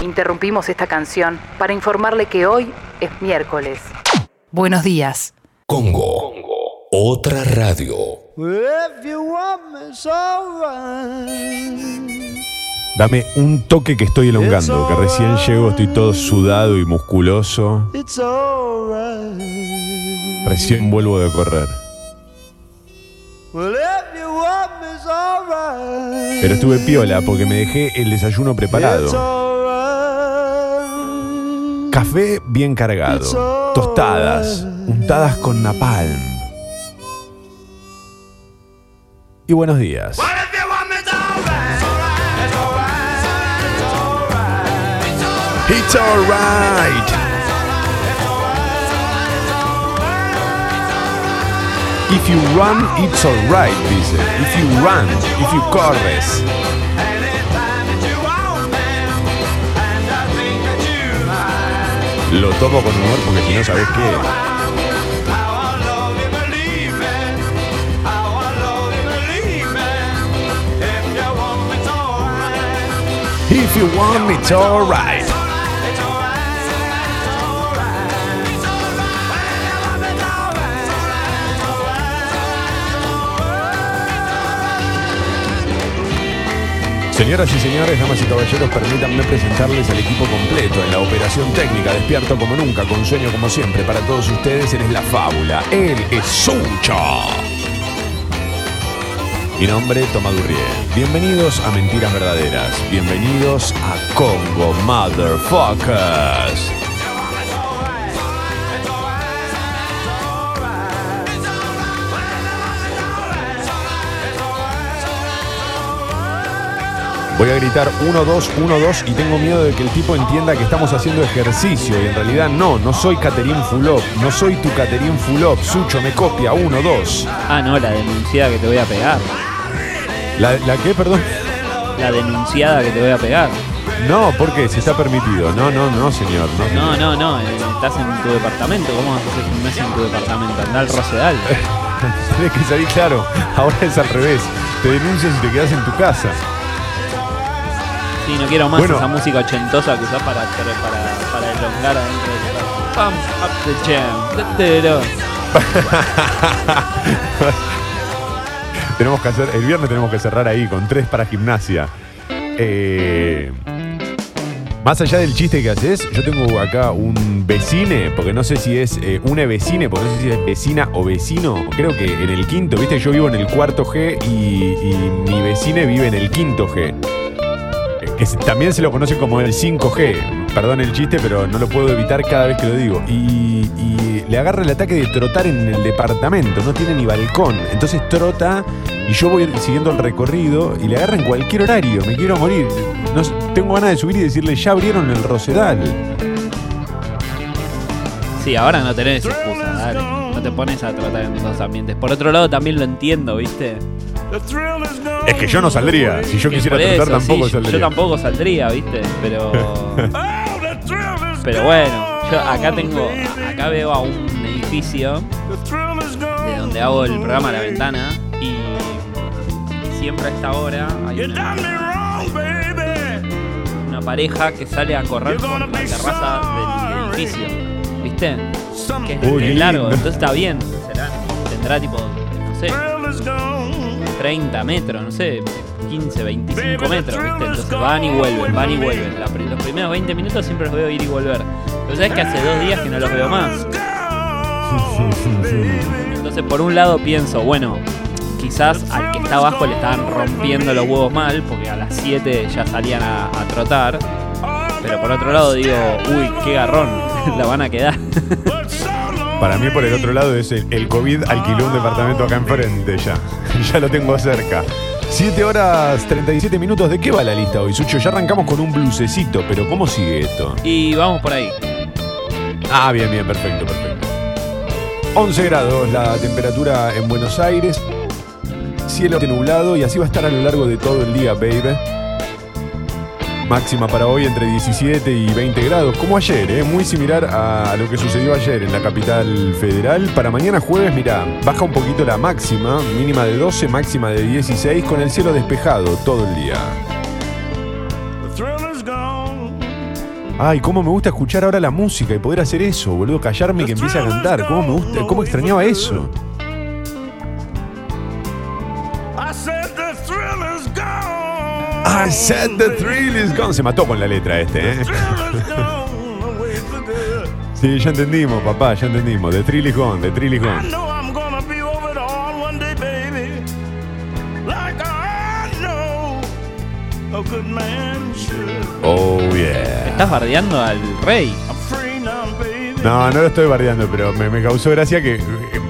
Interrumpimos esta canción para informarle que hoy es miércoles. Buenos días. Congo. Otra radio. Dame un toque que estoy elongando, que recién llego, estoy todo sudado y musculoso. Recién vuelvo de correr. Pero estuve piola porque me dejé el desayuno preparado. Café bien cargado, tostadas, untadas con napalm. Y buenos días. It's alright. If you run, it's alright, dice. If you run, if you corres. Lo tomo con humor porque si no, ¿sabes qué? If you want me, it's alright. Señoras y señores, damas y caballeros, permítanme presentarles al equipo completo en la operación técnica, despierto como nunca, con sueño como siempre. Para todos ustedes, él es la fábula, él es Sucho. Mi nombre, Toma Durrié. Bienvenidos a Mentiras Verdaderas. Bienvenidos a Congo Motherfuckers. Voy a gritar 1, 2, 1, 2 y tengo miedo de que el tipo entienda que estamos haciendo ejercicio y en realidad no, no soy Caterín Fulop, no soy tu Caterín Fulop, Sucho me copia, 1, 2. Ah, no, la denunciada que te voy a pegar. ¿La, ¿La qué, perdón? La denunciada que te voy a pegar. No, ¿por qué? Si está permitido. No, no, no, señor. No, No, no, no, eh, estás en tu departamento. ¿Cómo vas a hacer gimnasia en tu departamento? Anda al Rosedal. Tienes que salir claro. Ahora es al revés. Te denuncias y te quedas en tu casa. Sí, no quiero más Bueno. esa música ochentosa que usás para, para, para elongar adentro de tu casa. Pump up the jam. Tenemos que hacer, el viernes tenemos que cerrar ahí con tres para gimnasia. Eh, más allá del chiste que haces, yo tengo acá un vecine, porque no sé si es eh, una vecine, porque no sé si es vecina o vecino. Creo que en el quinto, viste, yo vivo en el cuarto G y, y mi vecine vive en el quinto G. También se lo conoce como el 5G. Perdón el chiste, pero no lo puedo evitar cada vez que lo digo. Y, y le agarra el ataque de trotar en el departamento, no tiene ni balcón. Entonces trota y yo voy siguiendo el recorrido y le agarra en cualquier horario. Me quiero morir. No tengo ganas de subir y decirle, ya abrieron el Rosedal. Sí, ahora no tenés excusa, dale. No te pones a tratar en esos ambientes. Por otro lado, también lo entiendo, ¿viste? Es que yo no saldría. Si yo quisiera eso, tampoco sí, saldría. Yo tampoco saldría, ¿viste? Pero. Pero bueno, yo acá tengo. Acá veo a un edificio de donde hago el programa a la ventana y siempre a esta hora hay una, una pareja que sale a correr por la terraza del edificio, ¿viste? Que es, Uy, largo, lindo. entonces está bien. será- tendrá tipo, no sé, 30 metros, no sé, 15, 25 metros, ¿viste? Entonces van y vuelven, van y vuelven. La los primeros 20 minutos siempre los veo ir y volver. Pero sabes que hace dos días que no los veo más. Entonces, por un lado pienso, bueno, quizás al que está abajo le estaban rompiendo los huevos mal, porque a las 7 ya salían a, a trotar. Pero por otro lado digo, uy, qué garrón, la van a quedar. Para mí, por el otro lado, es el, el COVID alquiló un departamento acá enfrente ya. ya lo tengo cerca. 7 horas 37 minutos. ¿De qué va la lista hoy, Sucho? Ya arrancamos con un blusecito, pero ¿cómo sigue esto? Y vamos por ahí. Ah, bien, bien, perfecto, perfecto. 11 grados la temperatura en Buenos Aires. Cielo nublado y así va a estar a lo largo de todo el día, baby. Máxima para hoy entre 17 y 20 grados, como ayer, ¿eh? muy similar a lo que sucedió ayer en la capital federal. Para mañana jueves, mira, baja un poquito la máxima, mínima de 12, máxima de 16, con el cielo despejado todo el día. Ay, cómo me gusta escuchar ahora la música y poder hacer eso, boludo, callarme y que empiece a cantar. Cómo me gusta, cómo extrañaba eso. Said the thrill is gone. Se mató con la letra este, ¿eh? Sí, ya entendimos, papá, ya entendimos. The thrill is gone, the thrill is gone. Oh, yeah. Estás bardeando al rey. No, no lo estoy bardeando, pero me, me causó gracia que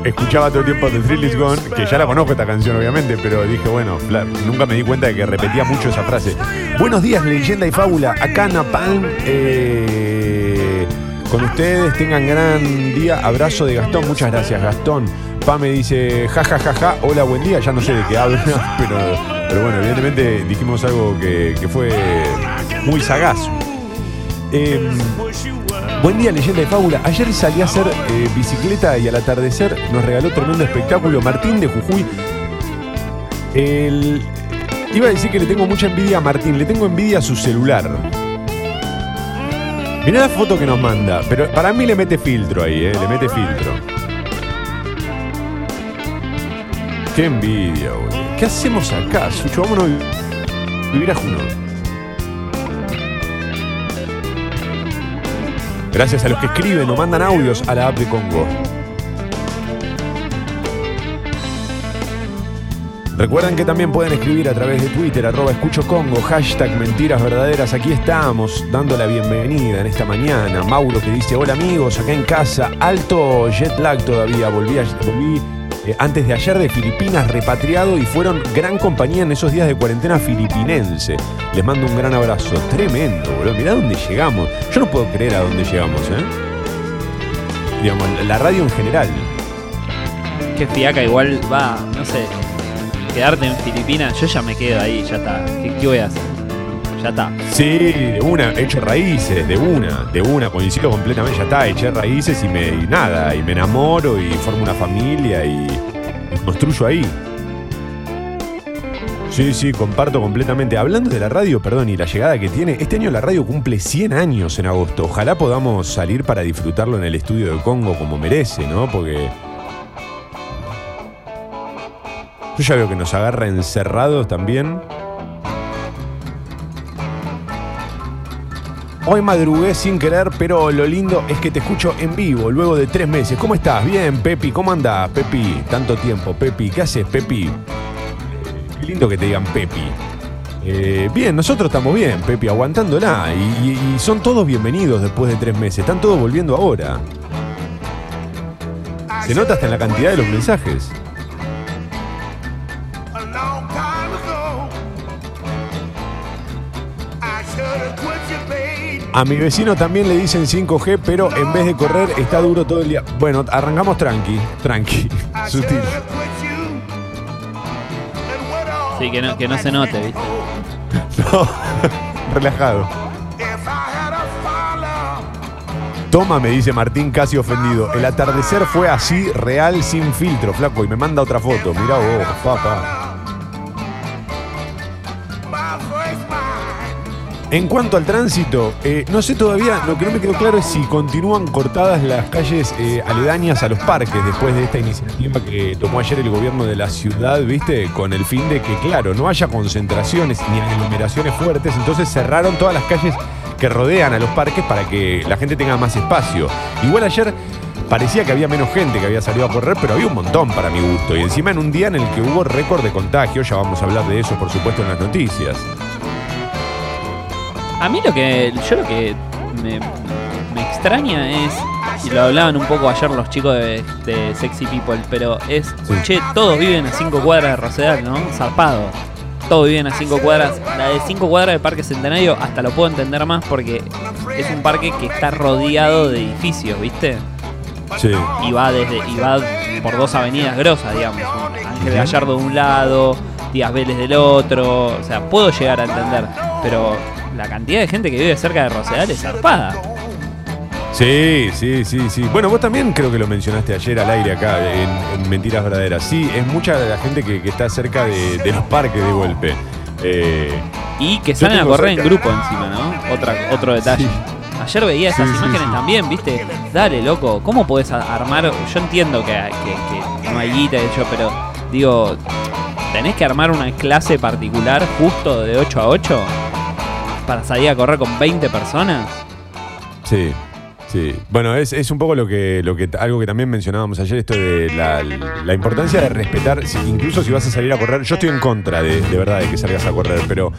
escuchaba todo el tiempo The Thrill is Gone, que ya la conozco esta canción, obviamente, pero dije, bueno, nunca me di cuenta de que repetía mucho esa frase. Buenos días, leyenda y fábula. Acá Napalm, eh, con ustedes, tengan gran día. Abrazo de Gastón, muchas gracias, Gastón. Pa me dice, ja, ja, ja, ja, hola, buen día. Ya no sé de qué habla, pero, bueno, evidentemente dijimos algo que, fue muy sagaz. Em. Buen día, leyenda de fábula. Ayer salí a hacer eh, bicicleta y al atardecer nos regaló tremendo espectáculo Martín de Jujuy. El- Iba a decir que le tengo mucha envidia a Martín, le tengo envidia a su celular. Mirá la foto que nos manda, pero para mí le mete filtro ahí, eh, le mete filtro. Qué envidia, boludo. ¿Qué hacemos acá, Sucho? Vámonos a vivir a Juno. Gracias a los que escriben o mandan audios a la app de Congo. Recuerden que también pueden escribir a través de Twitter, arroba escucho Congo, hashtag mentiras verdaderas. Aquí estamos, dando la bienvenida en esta mañana. Mauro que dice, hola amigos, acá en casa, alto jet lag todavía. Volví, a- volví eh, antes de ayer de Filipinas, repatriado y fueron gran compañía en esos días de cuarentena filipinense. Les mando un gran abrazo. Tremendo, boludo. Mirá dónde llegamos. Yo no puedo creer a dónde llegamos, ¿eh? Digamos, la radio en general. Qué fiaca, igual va, no sé. Quedarte en Filipinas, yo ya me quedo ahí, ya está. ¿Qué, qué voy a hacer? Ya está. Sí, de una, hecho raíces, de una, de una, coincido completamente, ya está, eché raíces y me y nada, y me enamoro y formo una familia y, y construyo ahí. Sí, sí, comparto completamente. Hablando de la radio, perdón, y la llegada que tiene, este año la radio cumple 100 años en agosto. Ojalá podamos salir para disfrutarlo en el estudio de Congo como merece, ¿no? Porque... Yo ya veo que nos agarra encerrados también. Hoy madrugué sin querer, pero lo lindo es que te escucho en vivo luego de tres meses. ¿Cómo estás? Bien, Pepi. ¿Cómo andás, Pepi? Tanto tiempo, Pepi. ¿Qué haces, Pepi? Qué lindo que te digan Pepi. Eh, bien, nosotros estamos bien, Pepi, aguantándola. Y, y- y son todos bienvenidos después de tres meses. Están todos volviendo ahora. Se nota hasta en la cantidad de los mensajes. A mi vecino también le dicen 5G, pero en vez de correr está duro todo el día. Bueno, arrancamos tranqui, tranqui, sutil. Sí, que no, que no se note, ¿viste? No, relajado. Toma, me dice Martín casi ofendido. El atardecer fue así, real, sin filtro, flaco. Y me manda otra foto. Mirá vos, papá. En cuanto al tránsito, eh, no sé todavía, lo que no me quedó claro es si continúan cortadas las calles eh, aledañas a los parques después de esta iniciativa que tomó ayer el gobierno de la ciudad, ¿viste? Con el fin de que, claro, no haya concentraciones ni aglomeraciones fuertes, entonces cerraron todas las calles que rodean a los parques para que la gente tenga más espacio. Igual ayer parecía que había menos gente que había salido a correr, pero había un montón para mi gusto. Y encima en un día en el que hubo récord de contagio, ya vamos a hablar de eso, por supuesto, en las noticias. A mí lo que. Yo lo que me, me extraña es. Y lo hablaban un poco ayer los chicos de, de Sexy People, pero es. Sí. Che, todos viven a 5 cuadras de Rosedal, ¿no? Zarpado. Todos viven a 5 cuadras. La de 5 cuadras de Parque Centenario hasta lo puedo entender más porque es un parque que está rodeado de edificios, ¿viste? Sí. y va desde y va por dos avenidas grosas, digamos. Ángel Gallardo de un lado, Díaz Vélez del otro. O sea, puedo llegar a entender. Pero la cantidad de gente que vive cerca de Rosedal es zarpada. Sí, sí, sí, sí. Bueno, vos también creo que lo mencionaste ayer al aire acá en, en Mentiras Verdaderas. Sí, es mucha de la gente que, que está cerca de, de los parques de golpe. Eh, Y que salen a correr en grupo encima, ¿no? Otra, otro detalle. ayer veía esas Sí, imágenes sí. también, ¿viste? Dale, loco, ¿cómo podés armar? Yo entiendo que, que- que no hay guita, de hecho, pero digo, ¿tenés que armar una clase particular justo de 8 a 8 para salir a correr con 20 personas? Sí, sí. Bueno, es, es un poco lo que, lo que algo que también mencionábamos ayer, esto de la, la importancia de respetar, si- incluso si vas a salir a correr, yo estoy en contra de, de verdad de que salgas a correr, pero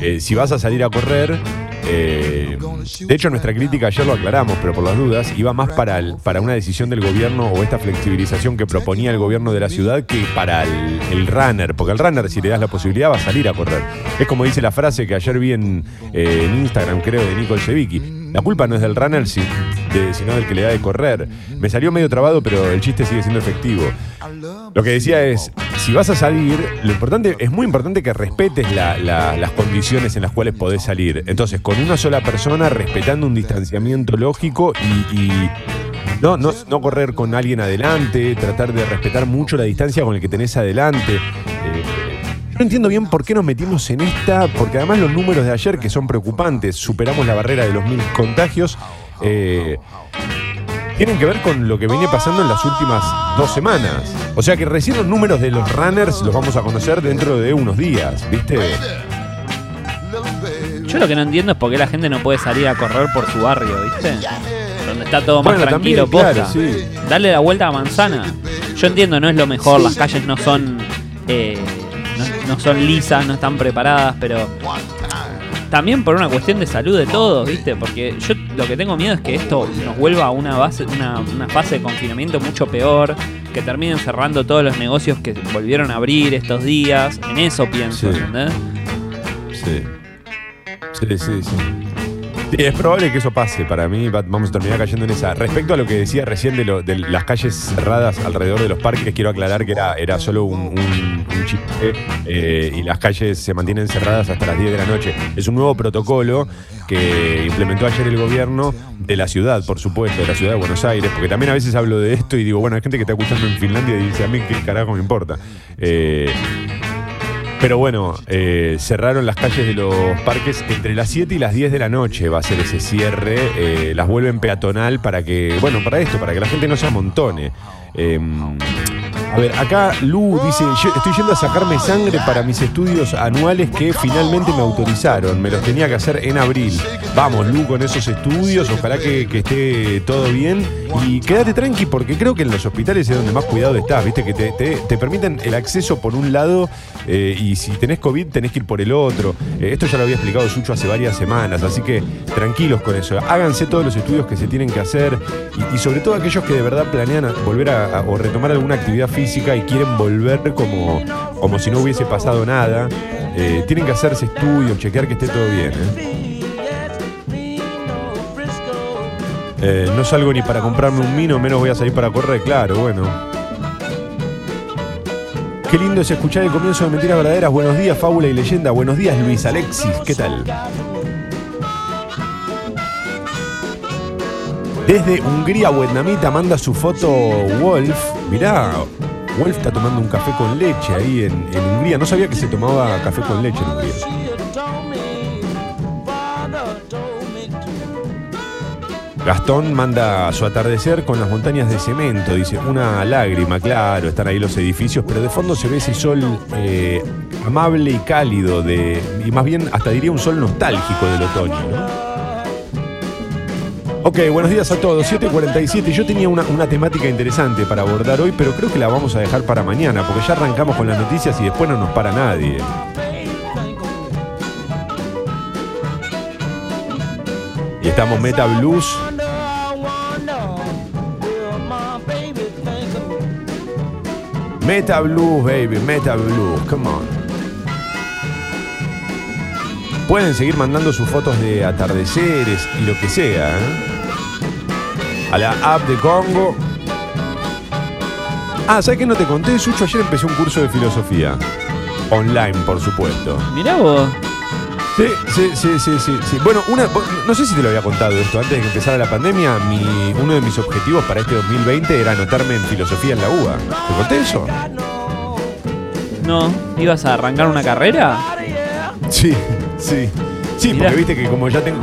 eh, si vas a salir a correr, eh, de hecho nuestra crítica ayer lo aclaramos, pero por las dudas, iba más para, para una decisión del gobierno o esta flexibilización que proponía el gobierno de la ciudad que para el, runner, porque el runner si le das la posibilidad va a salir a correr. Es como dice la frase que ayer vi en, eh, Instagram, creo, de Nicole Sevicki. La culpa no es del runner, si- sino del que le da de correr. Me salió medio trabado, pero el chiste sigue siendo efectivo. Lo que decía es, si vas a salir, lo importante, es muy importante que respetes la- la- las condiciones en las cuales podés salir. Entonces, con una sola persona, respetando un distanciamiento lógico y, y no, no, no correr con alguien adelante, tratar de respetar mucho la distancia con el que tenés adelante. Eh, yo no entiendo bien por qué nos metimos en esta, porque además los números de ayer, que son preocupantes, superamos la barrera de los mil contagios, eh, tienen que ver con lo que viene pasando en las últimas dos semanas. O sea que recién los números de los runners los vamos a conocer dentro de unos días, ¿viste? Yo lo que no entiendo es por qué la gente no puede salir a correr por su barrio, ¿viste? Donde está todo más Bueno, tranquilo, también, posta. claro, sí. Darle la vuelta a manzana. Yo entiendo, no es lo mejor, las calles no son. eh, no, no son lisas, no están preparadas, pero. También por una cuestión de salud de todos, ¿viste? Porque yo lo que tengo miedo es que esto nos vuelva a una base, una, una fase de confinamiento mucho peor, que terminen cerrando todos los negocios que volvieron a abrir estos días. En eso pienso, Sí. ¿entendés? Sí. Sí, sí, sí. Es probable que eso pase. Para mí va- vamos a terminar cayendo en esa. Respecto a lo que decía recién de, las calles cerradas alrededor de los parques, quiero aclarar que era, solo un chiste eh, y las calles se mantienen cerradas hasta las 10 de la noche. Es un nuevo protocolo que implementó ayer el gobierno de la ciudad, por supuesto, de la ciudad de Buenos Aires, porque también a veces hablo de esto y digo, bueno, hay gente que está escuchando en Finlandia y dice, a mí qué carajo me importa. Eh, pero bueno, eh, cerraron las calles de los parques entre las 7 y las 10 de la noche va a ser ese cierre. eh, las vuelven peatonal para que, bueno, para esto, para que la gente no se amontone. Eh, a ver, acá Lu dice, "Yo estoy yendo a sacarme sangre para mis estudios anuales que finalmente me autorizaron. Me los tenía que hacer en abril. Vamos, Lu, con esos estudios, ojalá que esté todo bien. Y quédate tranqui, porque creo que en los hospitales es donde más cuidado estás, ¿viste? Que te, te- te permiten el acceso por un lado eh, y si tenés COVID tenés que ir por el otro. Eh, esto ya lo había explicado Sucho hace varias semanas, así que tranquilos con eso. Háganse todos los estudios que se tienen que hacer y, sobre todo aquellos que de verdad planean volver a, a- o retomar alguna actividad física y quieren volver como, como si no hubiese pasado nada. eh, tienen que hacerse estudios, chequear que esté todo bien. ¿Eh? No salgo ni para comprarme un vino, menos voy a salir para correr, claro, bueno. Qué lindo es escuchar el comienzo de Mentiras Verdaderas. Buenos días, Fábula y Leyenda. Buenos días, Luis Alexis. ¿Qué tal? Desde Hungría, vietnamita, manda su foto Wolf. Mirá, Wolf está tomando un café con leche ahí en, en Hungría. No sabía que se tomaba café con leche en Hungría. Gastón manda su atardecer con las montañas de cemento, dice, una lágrima, claro, están ahí los edificios, pero de fondo se ve ese sol eh, amable y cálido, de, y más bien hasta diría un sol nostálgico del otoño. ¿no? Ok, buenos días a todos, 7.47, yo tenía una, una temática interesante para abordar hoy, pero creo que la vamos a dejar para mañana, porque ya arrancamos con las noticias y después no nos para nadie. Y estamos Meta Blues. Meta Blues, baby, Meta Blues, come on. Pueden seguir mandando sus fotos de atardeceres y lo que sea. ¿eh? A la app de Congo. Ah, ¿sabes qué no te conté? Sucho, ayer empecé un curso de filosofía. Online, por supuesto. Mirá vos. Sí, sí, sí, sí, sí, sí. Bueno, una, no sé si te lo había contado esto. Antes de que empezara la pandemia, mi, uno de mis objetivos para este 2020 era anotarme en filosofía en la UBA. ¿Te conté eso? No, ¿ibas a arrancar una carrera? Sí, sí. Sí, Mirá. porque viste que como ya tengo.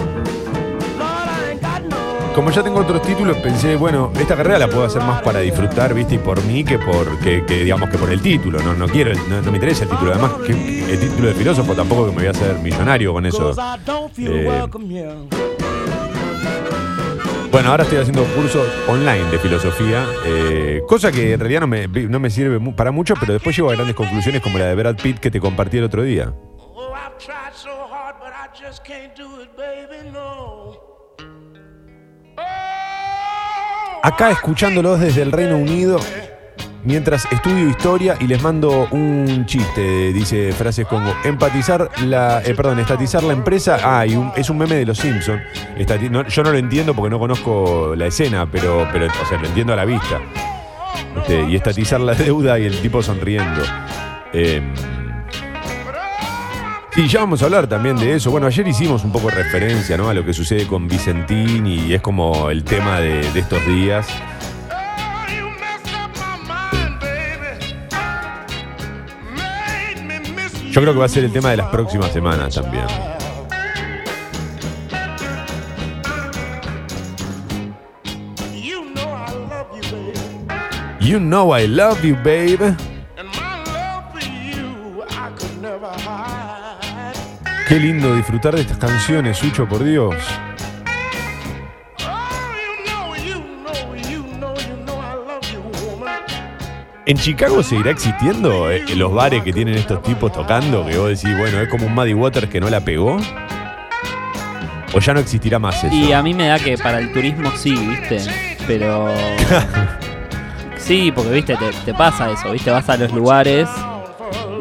Como ya tengo otros títulos, pensé, bueno, esta carrera la puedo hacer más para disfrutar, ¿viste? Y por mí que por, que, que, digamos, que por el título. No, no quiero, no, no me interesa el título. Además, que, el título de filósofo tampoco que me voy a hacer millonario con eso. Eh, bueno, ahora estoy haciendo cursos online de filosofía, eh, cosa que en realidad no me, no me sirve para mucho, pero después llego a grandes conclusiones como la de Brad Pitt que te compartí el otro día. Oh, Acá escuchándolos desde el Reino Unido, mientras estudio historia y les mando un chiste, dice Frases Congo. Empatizar la, eh, perdón, estatizar la empresa. Ah, y es un meme de los Simpsons. yo no lo entiendo porque no conozco la escena, pero, pero o sea, lo entiendo a la vista. Este, y estatizar la deuda y el tipo sonriendo. Eh, Sí, ya vamos a hablar también de eso. Bueno, ayer hicimos un poco de referencia ¿no? a lo que sucede con Vicentín y es como el tema de, estos días. Yo creo que va a ser el tema de las próximas semanas también. You know I love you, baby. You know I love you, babe. Qué lindo disfrutar de estas canciones, Sucho, por Dios. ¿En Chicago seguirá existiendo eh, los bares que tienen estos tipos tocando? Que vos decís, bueno, es como un Muddy Waters que no la pegó. ¿O ya no existirá más eso? Y a mí me da que para el turismo sí, ¿viste? Pero. Sí, porque, ¿viste? Te, te pasa eso, ¿viste? Vas a los lugares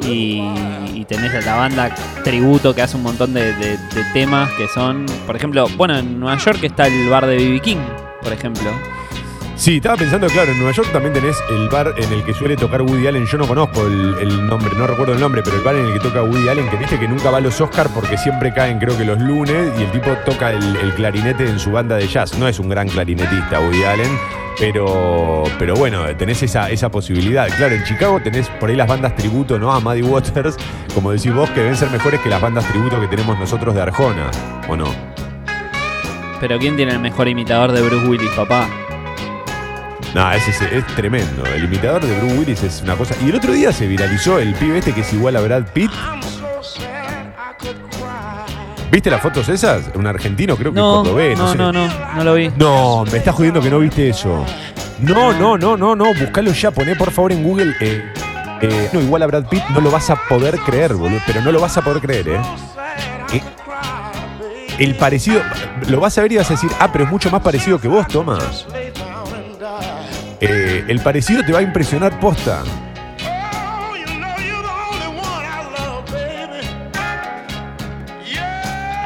y, y tenés a la banda tributo que hace un montón de, de- temas que son. Por ejemplo, bueno, en Nueva York está el bar de B.B. King, por ejemplo. Sí, estaba pensando, claro, en Nueva York también tenés el bar en el que suele tocar Woody Allen. Yo no conozco el, nombre, no recuerdo el nombre, pero el bar en el que toca Woody Allen, que viste que nunca va a los Oscar porque siempre caen, creo que los lunes, y el tipo toca el, clarinete en su banda de jazz. No es un gran clarinetista, Woody Allen, pero, pero bueno, tenés esa, esa posibilidad. Claro, en Chicago tenés por ahí las bandas tributo, ¿no? A Muddy Waters, como decís vos, que deben ser mejores que las bandas tributo que tenemos nosotros de Arjona, ¿o no? Pero ¿quién tiene el mejor imitador de Bruce Willis, papá? No, ese es, es tremendo. El imitador de Bruce Willis es una cosa. Y el otro día se viralizó el pibe este que es igual a Brad Pitt. ¿Viste las fotos esas? Un argentino, creo que No, cordobés, no, no, sé. no, no, no lo vi. No, me estás jodiendo que no viste eso. No, no, no, no, no. Buscalo ya, poné por favor en Google. eh, eh, no, igual a Brad Pitt no lo vas a poder creer, boludo. Pero no lo vas a poder creer, ¿eh? Eh. El parecido, lo vas a ver y vas a decir, ah, pero es mucho más parecido que vos, Tomás. Eh, el parecido te va a impresionar posta.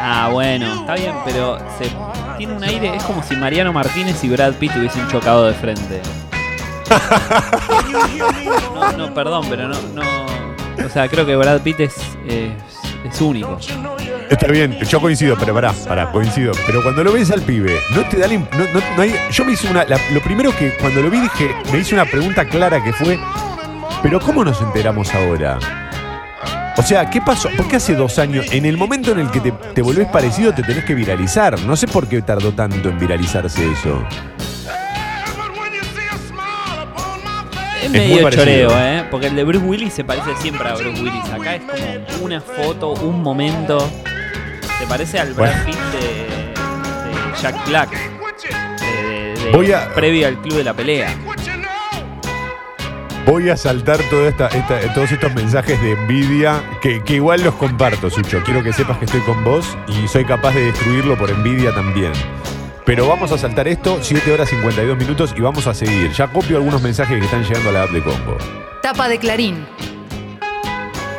Ah, bueno, está bien, pero se, tiene un aire, es como si Mariano Martínez y Brad Pitt hubiesen chocado de frente. No, no, perdón, pero no, no. O sea, creo que Brad Pitt es, es, es único. Está bien, yo coincido, pero pará, pará, coincido. Pero cuando lo ves al pibe, no te da la no, no- no hay- Yo me hice una. la- lo primero que cuando lo vi dije, me hice una pregunta clara que fue. Pero ¿cómo nos enteramos ahora? O sea, ¿qué pasó? ¿Por qué hace dos años, en el momento en el que te, te volvés parecido, te tenés que viralizar? No sé por qué tardó tanto en viralizarse eso. Es muy medio parecido. choreo, ¿eh? Porque el de Bruce Willis se parece siempre a Bruce Willis. Acá es como una foto, un momento. Se parece al Brad Bueno. Pitt de, de Jack Black. de- de- de- Voy a- Previo al club de la pelea. Voy a saltar toda esta, esta- todos estos mensajes de envidia que, que igual los comparto, Sucho. Quiero que sepas que estoy con vos y soy capaz de destruirlo por envidia también. Pero vamos a saltar esto, 7 horas 52 minutos y vamos a seguir. Ya copio algunos mensajes que están llegando a la app de Congo. Tapa de Clarín.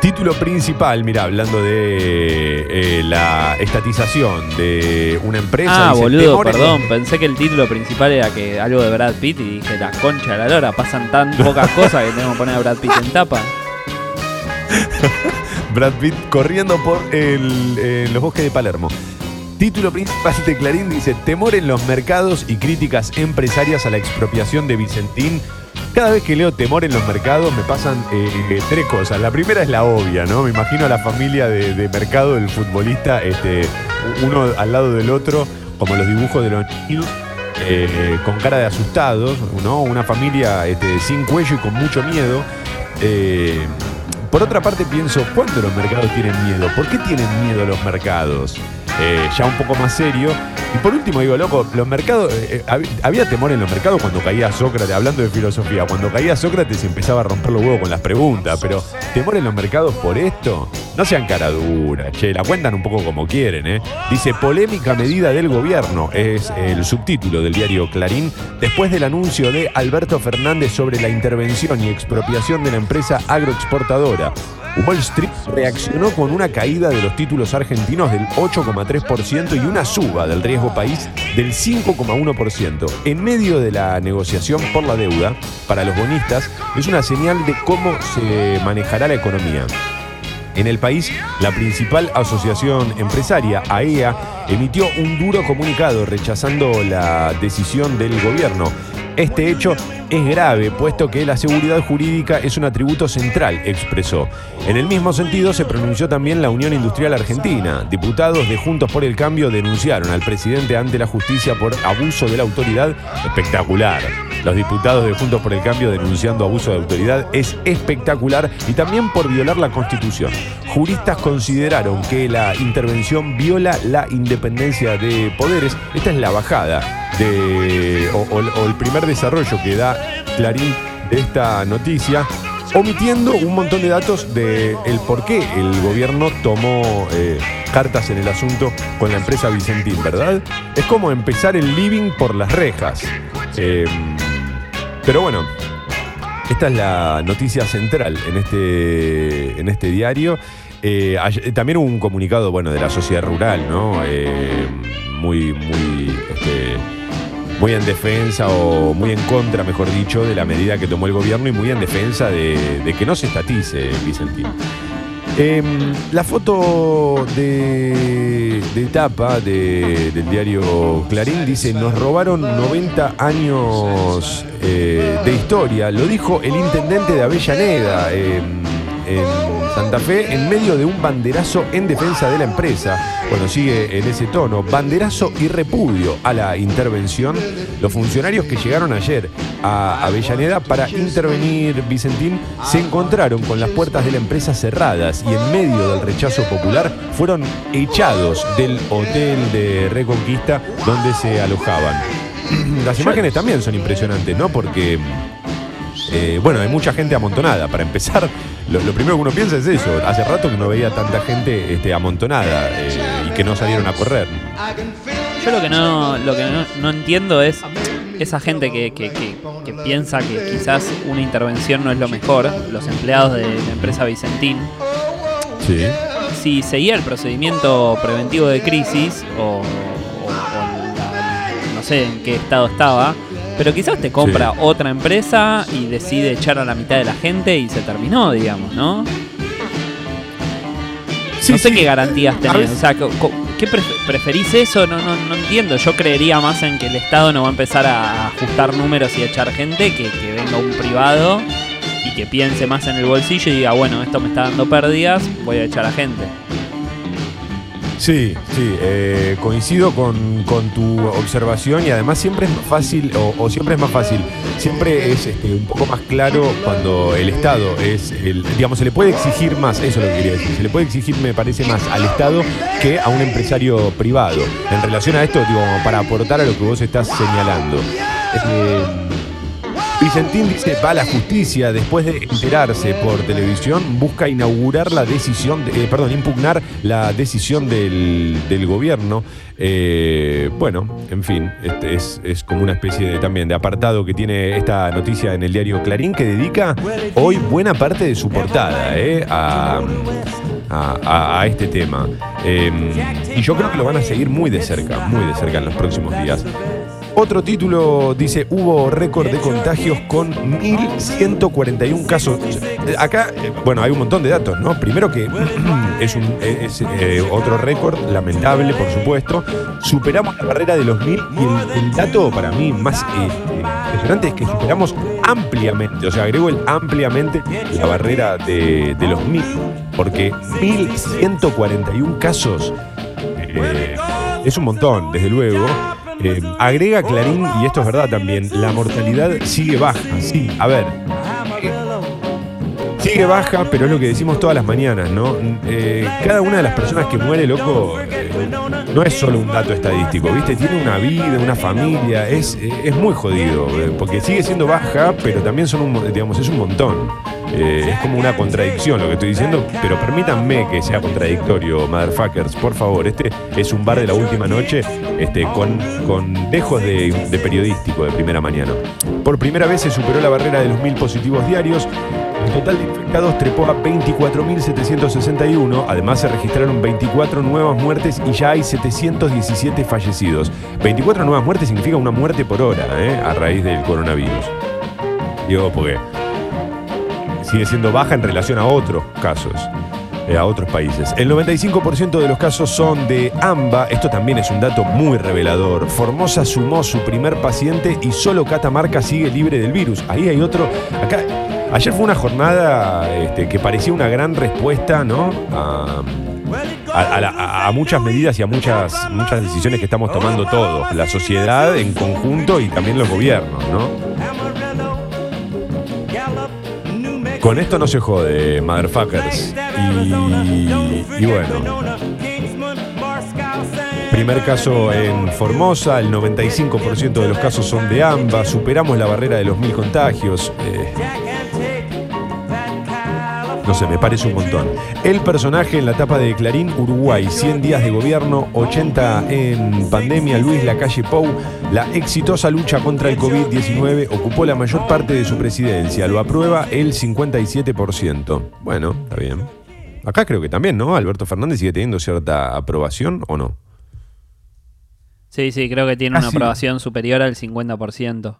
Título principal, mira, hablando de eh, la estatización de una empresa. Ah, dice, boludo, "Temor en perdón. Pensé que el título principal era que algo de Brad Pitt y dije, la concha de la lora, pasan tan pocas cosas que tenemos que poner a Brad Pitt en tapa. Brad Pitt corriendo por el- eh, los bosques de Palermo. Título principal de Clarín dice, temor en los mercados y críticas empresarias a la expropiación de Vicentín. Cada vez que leo temor en los mercados me pasan eh, tres cosas. La primera es la obvia, ¿no? Me imagino a la familia de, mercado del futbolista, este, uno al lado del otro, como los dibujos de los niños. eh, con cara de asustados, ¿no? Una familia este, sin cuello y con mucho miedo. Eh, por otra parte pienso, ¿cuándo los mercados tienen miedo? ¿Por qué tienen miedo los mercados? Eh, ya un poco más serio. Y por último digo, loco, los mercados, eh, hab- había temor en los mercados cuando caía Sócrates, hablando de filosofía, cuando caía Sócrates empezaba a romper los huevos con las preguntas, pero temor en los mercados por esto, no sean cara dura, che, la cuentan un poco como quieren, ¿eh? Dice, polémica medida del gobierno, es el subtítulo del diario Clarín, después del anuncio de Alberto Fernández sobre la intervención y expropiación de la empresa agroexportadora. Wall Street reaccionó con una caída de los títulos argentinos del 8,3% y una suba del riesgo país del 5,1%. En medio de la negociación por la deuda, para los bonistas, es una señal de cómo se manejará la economía. En el país, la principal asociación empresaria, AEA, emitió un duro comunicado rechazando la decisión del gobierno. Este hecho es grave, puesto que la seguridad jurídica es un atributo central, expresó. En el mismo sentido se pronunció también la Unión Industrial Argentina. Diputados de Juntos por el Cambio denunciaron al presidente ante la justicia por abuso de la autoridad. Espectacular. Los diputados de Juntos por el Cambio denunciando abuso de autoridad es espectacular y también por violar la Constitución. Juristas consideraron que la intervención viola la independencia de poderes. Esta es la bajada de, o, el primer desarrollo que da Clarín de esta noticia, omitiendo un montón de datos de el por qué el gobierno tomó eh, cartas en el asunto con la empresa Vicentín, ¿verdad? Es como empezar el living por las rejas. Eh, pero bueno, esta es la noticia central en este, en este diario. Eh, ayer- también hubo un comunicado, bueno, de la sociedad rural, ¿no? Eh, muy, muy, este, muy en defensa o muy en contra, mejor dicho, de la medida que tomó el gobierno y muy en defensa de, que no se estatice Vicentín. Em, la foto de, de tapa de- del diario Clarín dice, nos robaron 90 años eh, historia. Lo dijo el intendente de Avellaneda em, en Santa Fe en medio de un banderazo en defensa de la empresa. Bueno, sigue en ese tono. Banderazo y repudio a la intervención. Los funcionarios que llegaron ayer a Avellaneda para intervenir Vicentín se encontraron con las puertas de la empresa cerradas y en medio del rechazo popular fueron echados del hotel de Reconquista donde se alojaban. Las imágenes también son impresionantes, ¿no? Porque eh, bueno, hay mucha gente amontonada. Para empezar, lo, lo primero que uno piensa es eso. Hace rato que no veía tanta gente este, amontonada eh, y que no salieron a correr. Yo lo que no, lo que no, no entiendo es esa gente que, que- que- que piensa que quizás una intervención no es lo mejor, los empleados de la empresa Vicentín, Sí. si seguía el procedimiento preventivo de crisis o, o- o la- no sé en qué estado estaba, pero quizás te compra Sí. otra empresa y decide echar a la mitad de la gente y se terminó, digamos, ¿no? no sé qué garantías tenés. O sea, ¿qué pref- preferís eso? No, no, no entiendo. Yo creería más en que el Estado no va a empezar a ajustar números y echar gente que, que venga un privado y que piense más en el bolsillo y diga, bueno, esto me está dando pérdidas, voy a echar a gente. Sí, sí, eh, coincido con, con tu observación y además siempre es más fácil, o, o siempre es más fácil, siempre es este, un poco más claro cuando el Estado es, el, digamos, se le puede exigir más, eso es lo que quería decir, se le puede exigir, me parece, más al Estado que a un empresario privado. En relación a esto, digo, para aportar a lo que vos estás señalando. Eh, Vicentín dice, va a la justicia después de enterarse por televisión, busca inaugurar la decisión, de- eh, perdón, impugnar la decisión del, del gobierno. Eh, bueno, en fin, este es, es como una especie de, también de apartado que tiene esta noticia en el diario Clarín que dedica hoy buena parte de su portada eh, a, a- a- este tema. Eh, y yo creo que lo van a seguir muy de cerca, muy de cerca en los próximos días. Otro título dice, hubo récord de contagios con 1.141 casos. Acá, bueno, hay un montón de datos, ¿no? Primero que es, eh, otro récord, lamentable, por supuesto. Superamos la barrera de los 1.000 y el, dato para mí más eh, eh, impresionante es que superamos ampliamente, o sea, agrego el ampliamente la barrera de, de los 1.000, porque 1.141 casos es un montón, desde luego. Eh, agrega Clarín, y esto es verdad también, la mortalidad sigue baja. Sí, a ver. eh, Sigue baja, pero es lo que decimos todas las mañanas, ¿no? Eh, cada una de las personas que muere, loco, eh, no es solo un dato estadístico, ¿viste? Tiene una vida, una familia, es, es muy jodido, porque sigue siendo baja, pero también son un, mo- digamos, es un montón. Eh, es como una contradicción lo que estoy diciendo, pero permítanme que sea contradictorio, motherfuckers, por favor. Este es un bar de la última noche este, con, con dejos de, periodístico de primera mañana. Por primera vez se superó la barrera de los mil positivos diarios. El total de infectados trepó a 24.761. Además, se registraron 24 nuevas muertes y ya hay 717 fallecidos. 24 nuevas muertes significa una muerte por hora ¿eh? a raíz del coronavirus. Digo, porque sigue siendo baja en relación a otros casos, eh, a otros países. El 95% de los casos son de AMBA, esto también es un dato muy revelador. Formosa sumó su primer paciente y solo Catamarca sigue libre del virus. Ahí hay otro. Acá, ayer fue una jornada este, que parecía una gran respuesta, ¿no? A, a- a a muchas medidas y a muchas, muchas decisiones que estamos tomando todos, la sociedad en conjunto y también los gobiernos, ¿no? Con esto no se jode, motherfuckers. Y, y bueno, primer caso en Formosa, el 95% de los casos son de AMBA, superamos la barrera de los mil contagios. eh, no sé, me parece un montón. El personaje en la tapa de Clarín, Uruguay, 100 días de gobierno, 80 en pandemia, Luis Lacalle Pou, la exitosa lucha contra el COVID-19 ocupó la mayor parte de su presidencia, lo aprueba el 57%. Bueno, está bien. Acá creo que también, ¿no? Alberto Fernández sigue teniendo cierta aprobación o no. Sí, sí, creo que tiene una Casi. aprobación superior al 50%.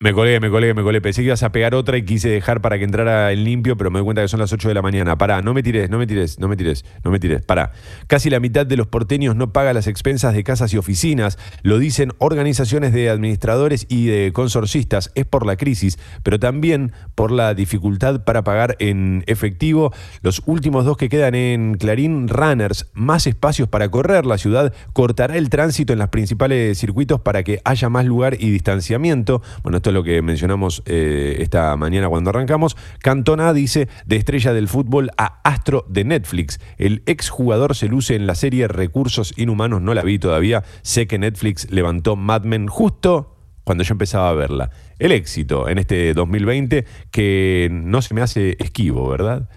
Me colgué, me colgué, me colgué. Pensé que ibas a pegar otra y quise dejar para que entrara el limpio, pero me doy cuenta que son las 8 de la mañana. Pará, no me tires, no me tires, no me tires, no me tires. Pará. Casi la mitad de los porteños no paga las expensas de casas y oficinas. Lo dicen organizaciones de administradores y de consorcistas. Es por la crisis, pero también por la dificultad para pagar en efectivo. Los últimos dos que quedan en Clarín Runners, más espacios para correr. La ciudad cortará el tránsito en los principales circuitos para que haya más lugar y distanciamiento. Bueno, esto es lo que mencionamos eh, esta mañana cuando arrancamos. Cantona dice de estrella del fútbol a astro de Netflix. El exjugador se luce en la serie Recursos Inhumanos, no la vi todavía. Sé que Netflix levantó Mad Men justo cuando yo empezaba a verla. El éxito en este 2020 que no se me hace esquivo, ¿verdad?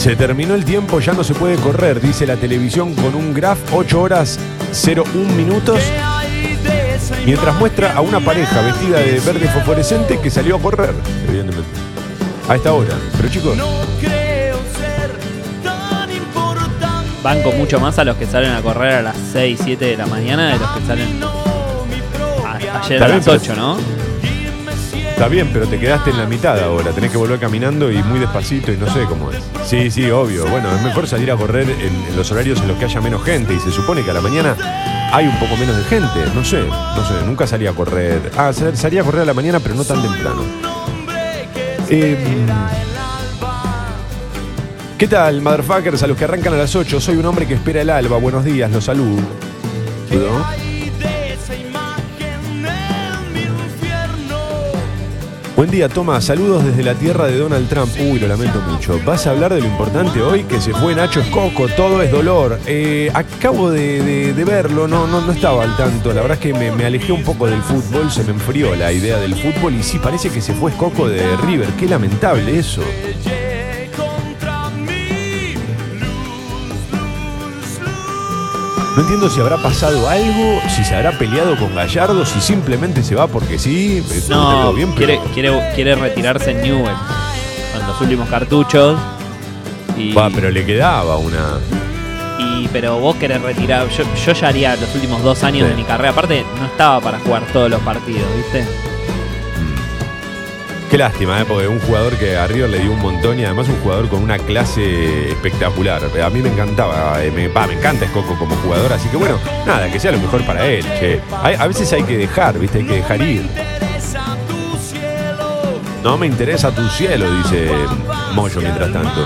Se terminó el tiempo, ya no se puede correr, dice la televisión con un graph 8 horas 01 minutos. Mientras muestra a una pareja vestida de verde fosforescente que salió a correr, evidentemente. A esta hora. Pero chicos, Banco mucho más a los que salen a correr a las 6, 7 de la mañana de los que salen a- ayer a las pero- 8, ¿no? Está bien, pero te quedaste en la mitad ahora. Tenés que volver caminando y muy despacito y no sé cómo es. Sí, sí, obvio. Bueno, es mejor salir a correr en, los horarios en los que haya menos gente. Y se supone que a la mañana hay un poco menos de gente. No sé, no sé. Nunca salí a correr. Ah, sal- salí a correr a la mañana, pero no tan temprano. Eh, ¿Qué tal, motherfuckers? A los que arrancan a las 8, soy un hombre que espera el alba. Buenos días, los saludo. Buen día, Toma. Saludos desde la tierra de Donald Trump. Uy, lo lamento mucho. ¿Vas a hablar de lo importante hoy? Que se fue Nacho Escoco, todo es dolor. Eh, acabo de, de- de verlo, no, no, no estaba al tanto. La verdad es que me, me alejé un poco del fútbol, se me enfrió la idea del fútbol y sí, parece que se fue Escoco de River. Qué lamentable eso. No entiendo si habrá pasado algo, si se habrá peleado con Gallardo, si simplemente se va porque sí. No bien, quiere, pero- quiere, quiere retirarse en Newell con los últimos cartuchos. Y, Va, pero le quedaba una. y- pero vos querés retirar. Yo, yo ya haría los últimos dos años Sí. de mi carrera. Aparte, no estaba para jugar todos los partidos, ¿viste? Qué lástima, ¿eh? porque un jugador que a River le dio un montón y además un jugador con una clase espectacular. A mí me encantaba, eh, me, me encanta Escoco como jugador, así que bueno, nada, que sea lo mejor para él, che. A veces hay que dejar, ¿viste? Hay que dejar ir. No me interesa tu cielo, dice Moyo mientras tanto.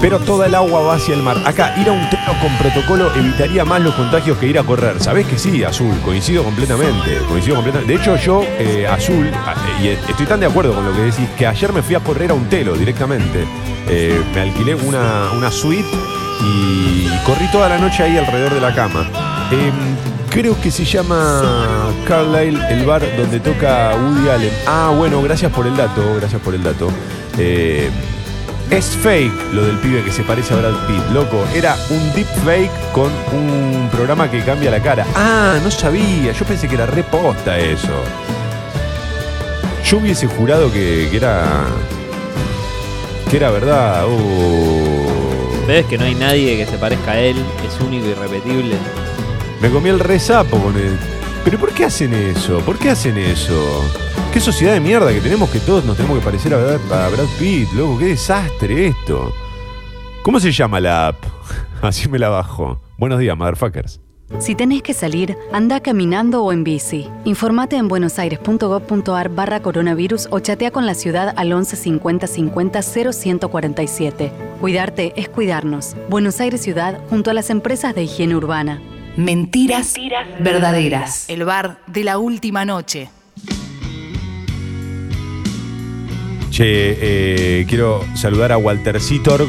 Pero toda el agua va hacia el mar. Acá, ir a un treno con protocolo evitaría más los contagios que ir a correr. ¿Sabés que sí, Azul? Coincido completamente. Coincido completamente. De hecho, yo, eh, Azul, ah, y estoy tan de acuerdo con lo que decís, que ayer me fui a correr a un telo directamente. Eh, me alquilé una, una suite y corrí toda la noche ahí alrededor de la cama. Em, creo que se llama Carlisle, el bar donde toca Woody Allen. Ah, bueno, gracias por el dato, gracias por el dato. Eh, es fake lo del pibe que se parece a Brad Pitt, loco. Era un deep fake con un programa que cambia la cara. Ah, no sabía. Yo pensé que era reposta eso. Yo hubiese jurado que, que era. que era verdad. Oh. ¿Ves que no hay nadie que se parezca a él? Es único y irrepetible. Me comí el resapo con él. ¿Pero por qué hacen eso? ¿Por qué hacen eso? Qué sociedad de mierda que tenemos que todos nos tenemos que parecer a Brad, Pitt, loco. Qué desastre esto. ¿Cómo se llama la app? Así me la bajo. Buenos días, motherfuckers. Si tenés que salir, anda caminando o en bici. Informate en buenosaires.gov.ar barra coronavirus o chatea con la ciudad al 11 50 50 0147. Cuidarte es cuidarnos. Buenos Aires Ciudad junto a las empresas de higiene urbana. Mentiras, verdaderas. El bar de la última noche. Che, eh, quiero saludar a Walter Citorg,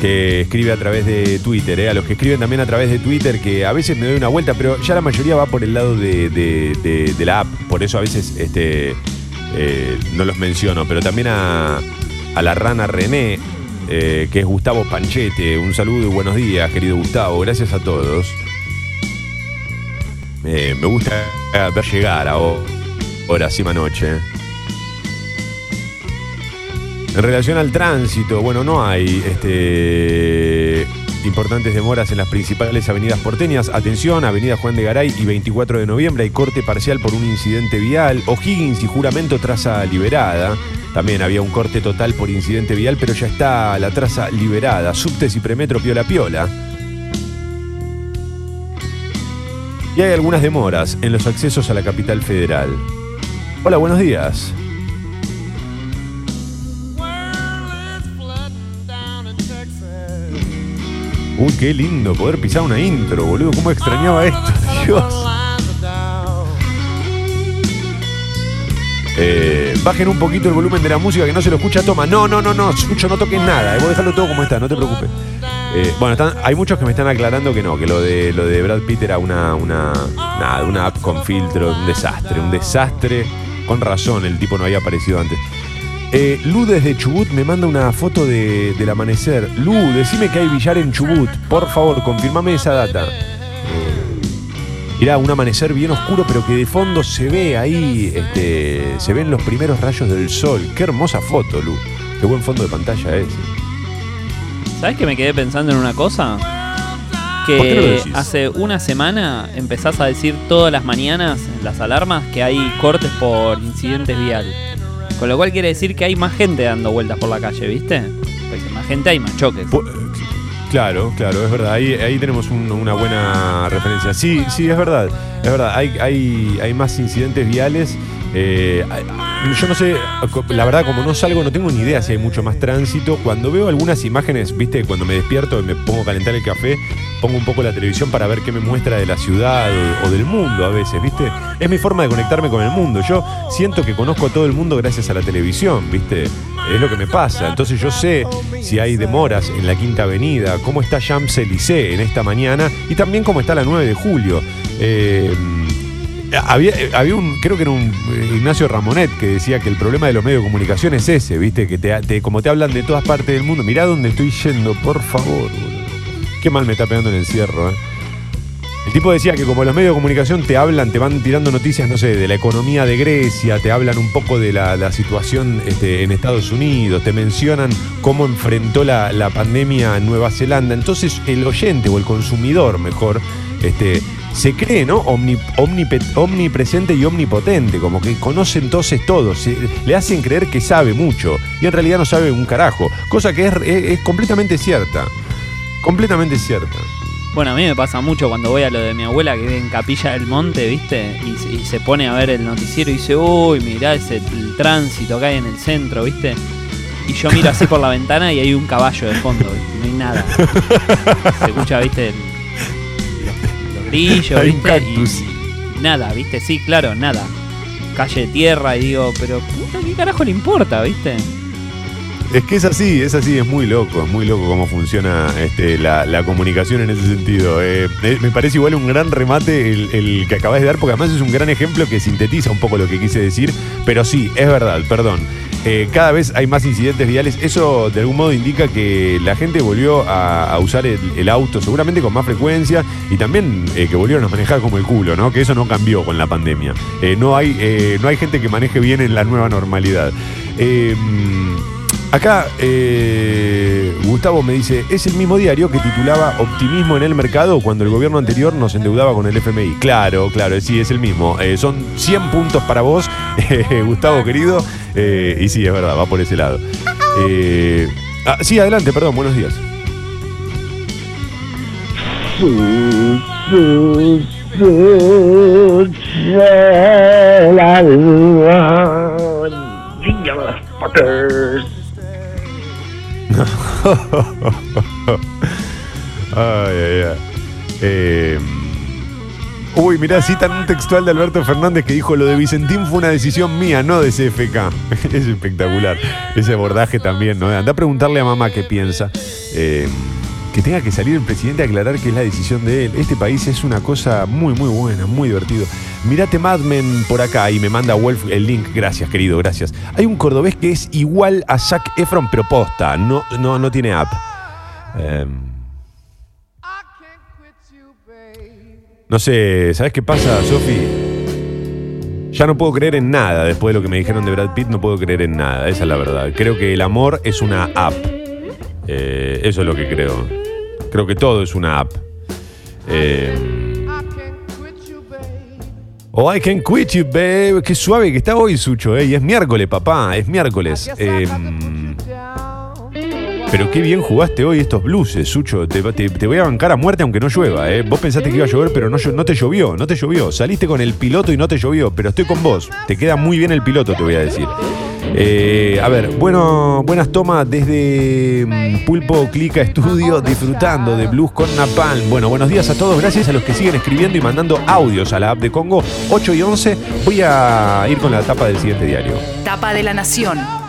que escribe a través de Twitter, eh, a los que escriben también a través de Twitter, que a veces me doy una vuelta, pero ya la mayoría va por el lado de, de- de- de la app, por eso a veces este, eh, no los menciono, pero también a, a la rana René, eh, que es Gustavo Panchete, un saludo y buenos días, querido Gustavo, gracias a todos. Me gusta ver llegar a hora, cima noche. En relación al tránsito, bueno, no hay este, importantes demoras en las principales avenidas porteñas. Atención, Avenida Juan de Garay y 24 de noviembre hay corte parcial por un incidente vial. O'Higgins y juramento traza liberada. También había un corte total por incidente vial, pero ya está la traza liberada. Subtes y premetro piola piola. Y hay algunas demoras en los accesos a la capital federal. Hola, buenos días. Uy, qué lindo poder pisar una intro, boludo. ¿Cómo extrañaba esto? Dios. Eh, bajen un poquito el volumen de la música que no se lo escucha. Toma, no, no, no, no, Sucho, no toques nada. eh, Vos dejarlo todo como está, no te preocupes. Eh, bueno, hay muchos que me están aclarando que no, que lo de lo de Brad Pitt era una, una, nada, una app con filtro, un desastre, un desastre. Con razón, el tipo no había aparecido antes. Eh, Lu desde Chubut me manda una foto de- del amanecer. Lu, decime que hay billar en Chubut. Por favor, confirmame esa data. Era un amanecer bien oscuro, pero que de fondo se ve ahí, este, se ven los primeros rayos del sol. Qué hermosa foto, Lu. Qué buen fondo de pantalla ese. ¿Sabes que me quedé pensando en una cosa? ¿Por qué no lo Que hace una semana empezás a decir todas las mañanas en las alarmas que hay cortes por incidentes vial. Con lo cual quiere decir que hay más gente dando vueltas por la calle, ¿viste? Porque más gente hay más choques. Pu- Claro, claro, es verdad. Ahí, ahí tenemos un- una buena referencia. Sí, sí, es verdad. Es verdad. Hay, hay, hay más incidentes viales. Eh, yo no sé, la verdad, como no salgo, no tengo ni idea si hay mucho más tránsito. Cuando veo algunas imágenes, viste, cuando me despierto y me pongo a calentar el café, pongo un poco la televisión para ver qué me muestra de la ciudad o, o del mundo a veces, viste. Es mi forma de conectarme con el mundo. Yo siento que conozco a todo el mundo gracias a la televisión, viste. Es lo que me pasa. Entonces yo sé si hay demoras en la Quinta Avenida, cómo está Champs-Élysées en esta mañana y también cómo está la 9 de julio. Eh, había, eh, había un, creo que era un eh, Ignacio Ramonet que decía que el problema de los medios de comunicación es ese, viste, que te, como te hablan de todas partes del mundo, mirá dónde estoy yendo, por favor. Qué mal me está pegando en el encierro, eh. El tipo decía que como los medios de comunicación te hablan, te van tirando noticias, no sé, de la economía de Grecia, te hablan un poco de la, la situación este, en Estados Unidos, te mencionan cómo enfrentó la, la pandemia en Nueva Zelanda. Entonces el oyente o el consumidor, mejor, este, se cree, ¿no? Omni- omnipe- omnipresente y omnipotente, como que conoce entonces todo, se- le hacen creer que sabe mucho y en realidad no sabe un carajo, cosa que es, es- es completamente cierta, completamente cierta. Bueno, a mí me pasa mucho cuando voy a lo de mi abuela que vive en Capilla del Monte, ¿viste? Y, se- y se pone a ver el noticiero y dice, uy, mirá ese, el tránsito que hay en el centro, ¿viste? Y yo miro así por la ventana y hay un caballo de fondo, ¿viste? No hay nada. Se escucha, ¿viste? El- Hay ¿viste? Y- cactus. y nada, ¿viste? Sí, claro, nada. Calle de tierra y digo, pero puta, ¿qué carajo le importa, ¿viste? Es que es así, es así, es muy loco, es muy loco cómo funciona este, la, la comunicación en ese sentido. Eh, eh, me parece igual un gran remate el, el que acabas de dar, porque además es un gran ejemplo que sintetiza un poco lo que quise decir, pero sí, es verdad, perdón. Eh, cada vez hay más incidentes viales, eso de algún modo indica que la gente volvió a, usar el, auto seguramente con más frecuencia y también eh, que volvieron a manejar como el culo, ¿no? Que eso no cambió con la pandemia. Eh, no, hay, no hay gente que maneje bien en la nueva normalidad. Acá Gustavo me dice, es el mismo diario que titulaba Optimismo en el mercado cuando el gobierno anterior nos endeudaba con el FMI. Claro, claro, sí, es el mismo. Eh, son 100 puntos para vos, eh, Gustavo querido. Eh, y sí, es verdad, va por ese lado. Ah, sí, adelante, perdón, buenos días. Ay, ay, ay. Eh, uy, mirá, citan un textual de Alberto Fernández que dijo: Lo de Vicentín fue una decisión mía, no de CFK. es espectacular. Ese abordaje también, ¿no? Anda a preguntarle a mamá qué piensa. Eh, que tenga que salir el presidente a aclarar que es la decisión de él. Este país es una cosa muy, muy buena, muy divertido. Mirate Mad Men por acá y me manda Wolf el link. Gracias, querido, gracias. Hay un cordobés que es igual a Zac Efron, pero posta. No, no, no tiene app. Em, no sé, ¿sabes qué pasa, Sofi? Ya no puedo creer en nada. Después de lo que me dijeron de Brad Pitt, no puedo creer en nada. Esa es la verdad. Creo que el amor es una app. Eh, eso es lo que creo. Creo que todo es una app. Eh, Oh, I can quit you, babe. Qué suave que está hoy, Sucho, ¿eh? Y es miércoles, papá. Es miércoles. Eh, pero qué bien jugaste hoy estos blues, Sucho. Te, voy a bancar a muerte aunque no llueva, ¿eh? Vos pensaste que iba a llover, pero no te llovió, no te llovió. Saliste con el piloto y no te llovió, pero estoy con vos. Te queda muy bien el piloto, te voy a decir. Eh, a ver, bueno, buenas tomas desde mm, Pulpo Clica Estudio, disfrutando de blues con Napalm. Bueno, buenos días a todos, gracias a los que siguen escribiendo y mandando audios a la app de Congo 8 y 11. Voy a ir con la tapa del siguiente diario. Tapa de la Nación.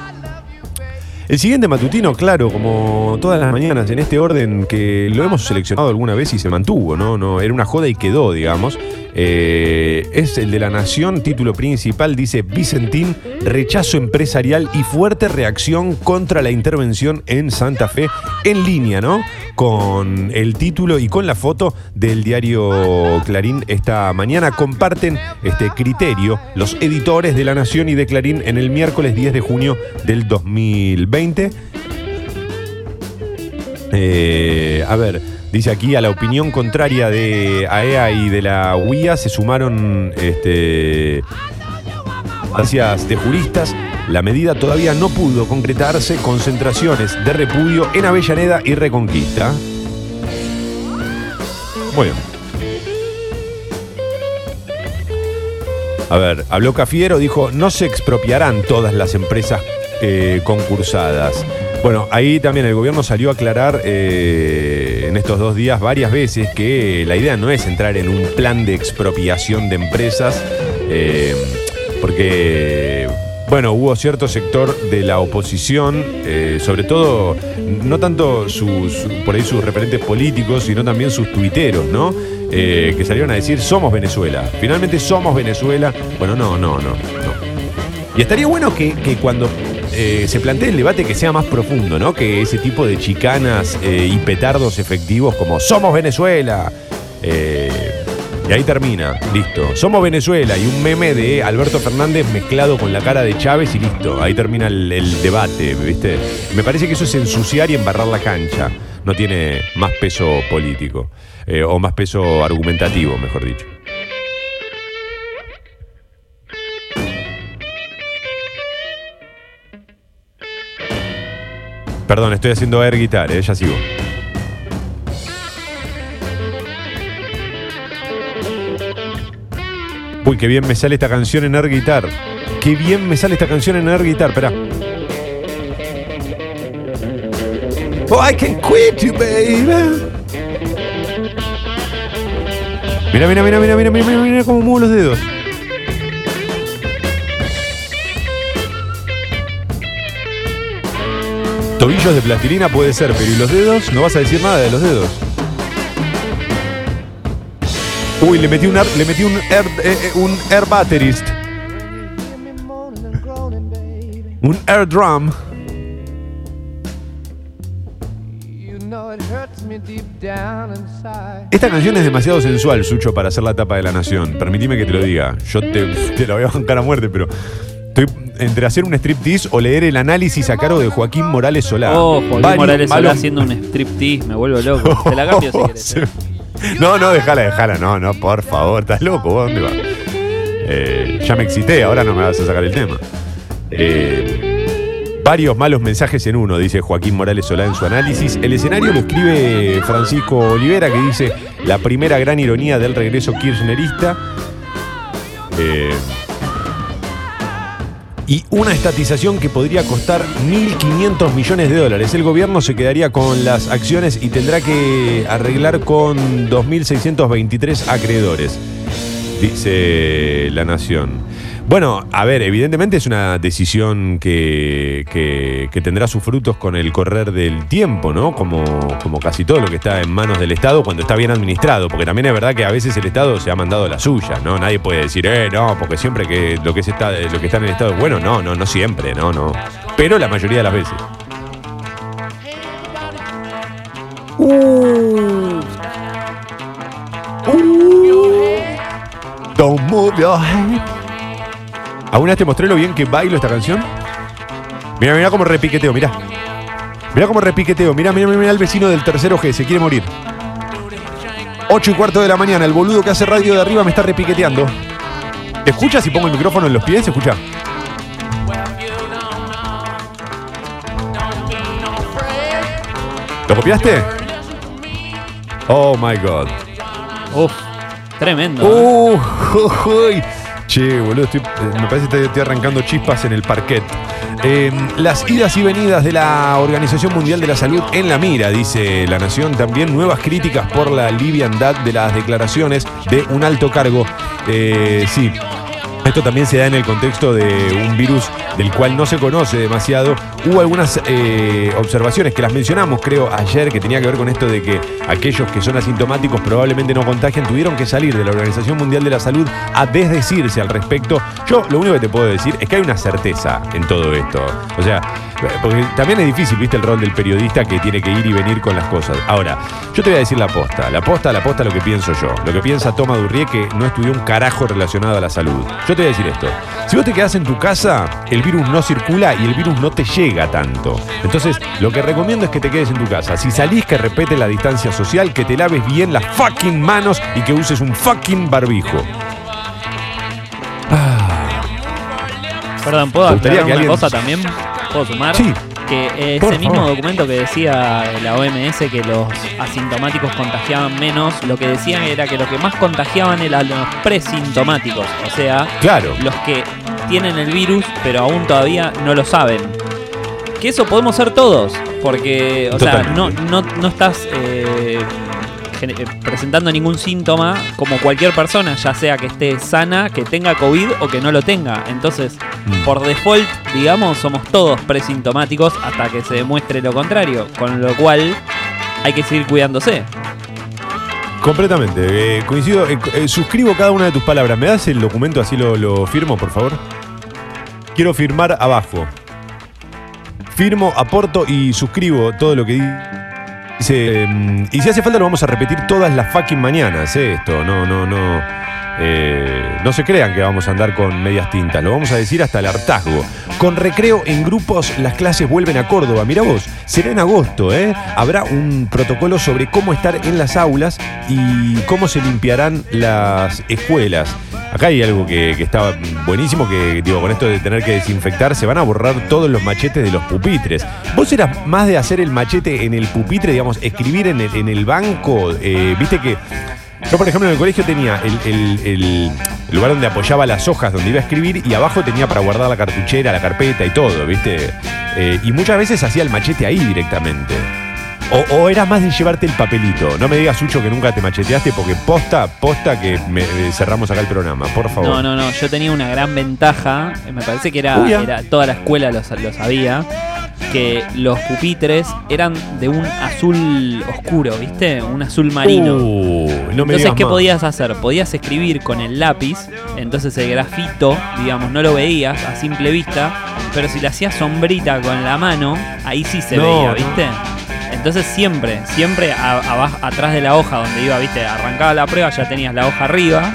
El siguiente matutino, claro, como todas las mañanas, en este orden que lo hemos seleccionado alguna vez y se mantuvo, ¿no? no era una joda y quedó, digamos. Eh, es el de la Nación, título principal, dice Vicentín, rechazo empresarial y fuerte reacción contra la intervención en Santa Fe, en línea, ¿no? Con el título y con la foto del diario Clarín esta mañana. Comparten este criterio los editores de la Nación y de Clarín en el miércoles 10 de junio del 2020. Eh, a ver, dice aquí a la opinión contraria de AEA y de la UIA se sumaron este, gracias de juristas. La medida todavía no pudo concretarse. Concentraciones de repudio en Avellaneda y Reconquista. Bien. A ver, habló Cafiero, dijo, no se expropiarán todas las empresas eh, concursadas. Bueno, ahí también el gobierno salió a aclarar eh, en estos dos días varias veces que la idea no es entrar en un plan de expropiación de empresas, eh, porque, bueno, hubo cierto sector de la oposición, eh, sobre todo, no tanto sus, por ahí sus referentes políticos, sino también sus tuiteros, ¿no? Eh, que salieron a decir, somos Venezuela. Finalmente somos Venezuela. Bueno, no, no, no, no. Y estaría bueno que, que cuando eh, se plantee el debate que sea más profundo, ¿no? Que ese tipo de chicanas y petardos efectivos como somos Venezuela. Y ahí termina, listo. Somos Venezuela y un meme de Alberto Fernández mezclado con la cara de Chávez y listo. Ahí termina el, debate, ¿viste? Me parece que eso es ensuciar y embarrar la cancha. No tiene más peso político. eh, o más peso argumentativo, mejor dicho. Perdón, estoy haciendo air guitar, eh, ya sigo. Uy, qué bien me sale esta canción en air guitar. Qué bien me sale esta canción en air guitar, espera. Oh, I can quit you, baby. Mira, mira, mira, mira, mira, mira, mira, mira cómo muevo los dedos. Tobillos de plastilina puede ser, pero ¿y los dedos? No vas a decir nada de los dedos. Uy, le metí un air, le metí un air, eh, eh, un air batterist. Un air drum. Esta canción es demasiado sensual, Sucho, para hacer la tapa de la nación. Permitime que te lo diga. Yo te, te la voy a bancar a muerte, pero estoy entre hacer un striptease o leer el análisis a cargo de Joaquín Morales Solá. Oh, Joaquín Morales Solá haciendo un striptease, me vuelvo loco. Te la cambio si querés. No, no, déjala, déjala. No, no, por favor, estás loco. ¿vos ¿Dónde vas? Eh, ya me excité, ahora no me vas a sacar el tema. Eh, varios malos mensajes en uno, dice Joaquín Morales Solá en su análisis. El escenario lo escribe Francisco Olivera, que dice la primera gran ironía del regreso kirchnerista. Eh, y una estatización que podría costar 1.500 millones de dólares. El gobierno se quedaría con las acciones y tendrá que arreglar con 2.623 acreedores, dice La Nación. Bueno, a ver, evidentemente es una decisión que, que- que tendrá sus frutos con el correr del tiempo, ¿no? Como, como casi todo lo que está en manos del Estado cuando está bien administrado, porque también es verdad que a veces el Estado se ha mandado la suya, ¿no? Nadie puede decir, eh, no, porque siempre que lo que, es está, lo que está en el Estado es bueno, no, no, no siempre, no, no. Pero la mayoría de las veces. Don't move your head. ¿Alguna vez te mostré lo bien que bailo esta canción? Mira, mira cómo repiqueteo, mira. Mira cómo repiqueteo, mira, mira, mira el vecino del tercero G, se quiere morir. 8 y cuarto de la mañana, el boludo que hace radio de arriba me está repiqueteando. ¿Te escuchas si pongo el micrófono en los pies? ¿Se escucha? ¿Lo copiaste? Oh my god. Uf, tremendo. Uh, uy. Che, boludo, eh, me parece que estoy arrancando chispas en el parquet. Eh, las idas y venidas de la Organización Mundial de la Salud en la mira, dice La Nación. También nuevas críticas por la liviandad de las declaraciones de un alto cargo. Eh, sí. Esto también se da en el contexto de un virus del cual no se conoce demasiado. Hubo algunas eh, observaciones que las mencionamos, creo, ayer, que tenía que ver con esto de que aquellos que son asintomáticos probablemente no contagian, tuvieron que salir de la Organización Mundial de la Salud a desdecirse al respecto. Yo lo único que te puedo decir es que hay una certeza en todo esto. O sea, porque también es difícil, viste, el rol del periodista que tiene que ir y venir con las cosas. Ahora, yo te voy a decir la posta, la posta, la posta, lo que pienso yo. Lo que piensa Toma Durrié, que no estudió un carajo relacionado a la salud. Yo te voy a decir esto. Si vos te quedás en tu casa, el virus no circula y el virus no te llega tanto. Entonces, lo que recomiendo es que te quedes en tu casa. Si salís, que respete la distancia social, que te laves bien las fucking manos y que uses un fucking barbijo. Perdón, ¿puedo aclarar una alguien- cosa también? ¿Puedo sumar? Sí. Que ese mismo favor. documento que decía la OMS que los asintomáticos contagiaban menos, lo que decían era que lo que más contagiaban eran los presintomáticos, o sea, Claro. los que tienen el virus pero aún todavía no lo saben. Que eso podemos ser todos, porque, o sea, no, no, no estás eh, presentando ningún síntoma como cualquier persona, ya sea que esté sana, que tenga COVID o que no lo tenga. Entonces, Mm. por default, digamos, somos todos presintomáticos hasta que se demuestre lo contrario, con lo cual hay que seguir cuidándose. Completamente. eh, coincido. eh, eh, suscribo cada una de tus palabras. ¿Me das el documento así lo, lo firmo, por favor? Quiero firmar abajo. Firmo, aporto y suscribo todo lo que se, mm, y si hace falta lo vamos a repetir todas las fucking mañanas, ¿eh? esto. No, no, no. Eh, no se crean que vamos a andar con medias tintas, lo vamos a decir hasta el hartazgo. Con recreo en grupos, las clases vuelven a Córdoba. Mira vos, será en agosto, ¿eh? Habrá un protocolo sobre cómo estar en las aulas y cómo se limpiarán las escuelas. Acá hay algo que, que está buenísimo, que digo, con esto de tener que desinfectar, se van a borrar todos los machetes de los pupitres. ¿Vos eras más de hacer el machete en el pupitre, digamos, escribir en el, en el banco? Eh, Viste que yo, por ejemplo, en el colegio tenía el, el- el lugar donde apoyaba las hojas, donde iba a escribir, y abajo tenía para guardar la cartuchera, la carpeta y todo, ¿viste? Eh, y muchas veces hacía el machete ahí directamente. O, o era más de llevarte el papelito. No me digas, Sucho, que nunca te macheteaste, porque posta, posta que me- eh, cerramos acá el programa, por favor. No, no, no. Yo tenía una gran ventaja. eh, Me parece que era, Uy, ah. era toda la escuela lo, lo sabía. Que los pupitres eran de un azul oscuro, ¿viste? Un azul marino. Uh, no me Entonces, ¿qué más. podías hacer? Podías escribir con el lápiz, entonces el grafito, digamos, no lo veías a simple vista, pero si le hacías sombrita con la mano, ahí sí se No, veía, no. ¿viste? Entonces siempre, siempre a- atrás de la hoja donde iba, ¿viste? Arrancaba la prueba, ya tenías la hoja arriba,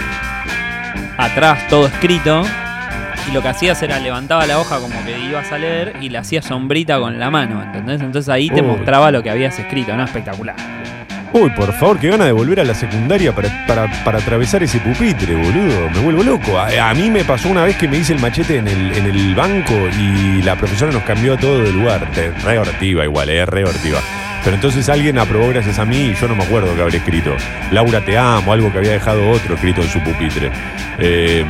atrás todo escrito, y lo que hacías era levantaba la hoja como que ibas a leer y le hacías sombrita con la mano, ¿entendés? Entonces ahí te Uy. mostraba lo que habías escrito, ¿no? Espectacular. Uy, por favor, qué gana de volver a la secundaria para, para, para atravesar ese pupitre, boludo. Me vuelvo loco. A, a mí me pasó una vez que me hice el machete en el, en el banco y la profesora nos cambió todo de lugar. Re hortiva igual, es re hortiva. Pero entonces alguien aprobó gracias a mí y yo no me acuerdo que habré escrito. Laura te amo, algo que había dejado otro escrito en su pupitre. Eh,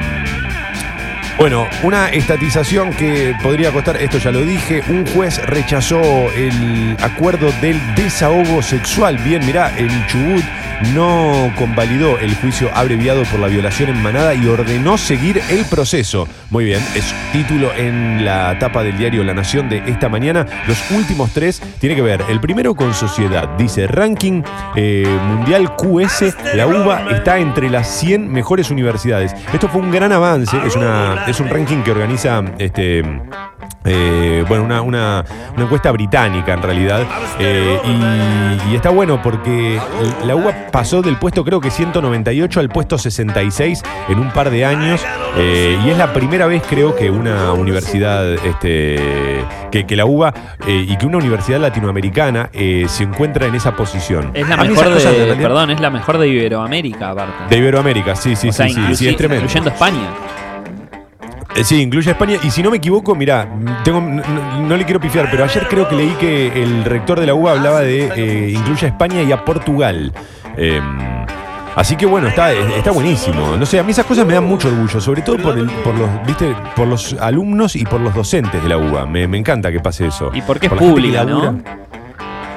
bueno, una estatización que podría costar, esto ya lo dije, un juez rechazó el acuerdo del desahogo sexual. Bien, mirá, el Chubut no convalidó el juicio abreviado por la violación en manada y ordenó seguir el proceso. Muy bien, es título en la tapa del diario La Nación de esta mañana. Los últimos tres tiene que ver, el primero con sociedad, dice ranking eh, mundial QS, la UBA está entre las 100 mejores universidades. Esto fue un gran avance, es, una, es un ranking que organiza este... eh, bueno, una, una- una encuesta británica en realidad. eh, y, y está bueno porque la UBA pasó del puesto creo que 198 al puesto 66 en un par de años. eh, y es la primera vez creo que una universidad, este, que, que la UBA eh, y que una universidad latinoamericana eh, se encuentra en esa posición. Es la A mejor de, perdón, es la mejor de Iberoamérica aparte. De Iberoamérica, sí, sí, o sea, sí, sí, sí, es tremendo. incluyendo España. Eh, Sí, incluye a España. Y si no me equivoco, mirá, tengo, no, le quiero pifiar, pero ayer creo que leí que el rector de la UBA hablaba de eh, incluye a España y a Portugal. Eh, así que bueno, está, está buenísimo. No sé, a mí esas cosas me dan mucho orgullo, sobre todo por, el- por los, ¿viste? por los alumnos y por los docentes de la UBA. Me, me encanta que pase eso. Y porque es Por que pública. ¿no?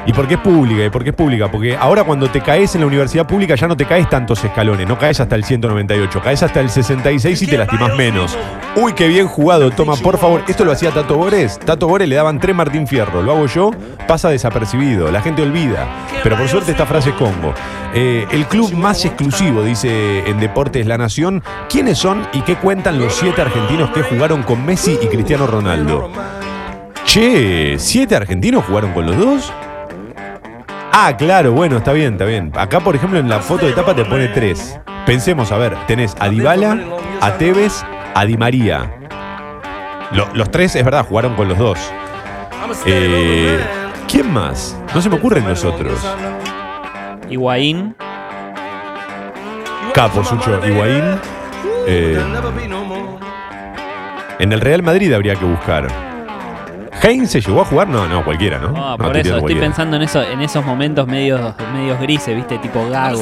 ¿Y por qué es pública? ¿Y por qué es pública? Porque ahora cuando te caes en la universidad pública ya no te caes tantos escalones, no caes hasta el 198, caes hasta el 66 y te lastimas menos. Uy, qué bien jugado, toma, por favor. Esto lo hacía Tato Bores. Tato Bores le daban tres Martín Fierro. Lo hago yo, pasa desapercibido. La gente olvida. Pero por suerte esta frase es Congo. Eh, el club más exclusivo, dice en Deportes La Nación. ¿Quiénes son y qué cuentan los siete argentinos que jugaron con Messi y Cristiano Ronaldo? Che, ¿siete argentinos jugaron con los dos? Ah, claro, bueno, está bien, está bien. Acá, por ejemplo, en la foto de tapa te pone tres. Pensemos, a ver, tenés a Dybala, a Tevez, a Di María. Lo- los tres, es verdad, jugaron con los dos. Eh, ¿Quién más? No se me ocurren los otros. Higuaín, Capo, Sucho, Higuaín. Eh, en el Real Madrid habría que buscar. ¿Heinz se llegó a jugar? No, no, cualquiera, ¿no? No, por eso estoy cualquiera. pensando en eso, en esos momentos medios, medios grises, viste, tipo gago.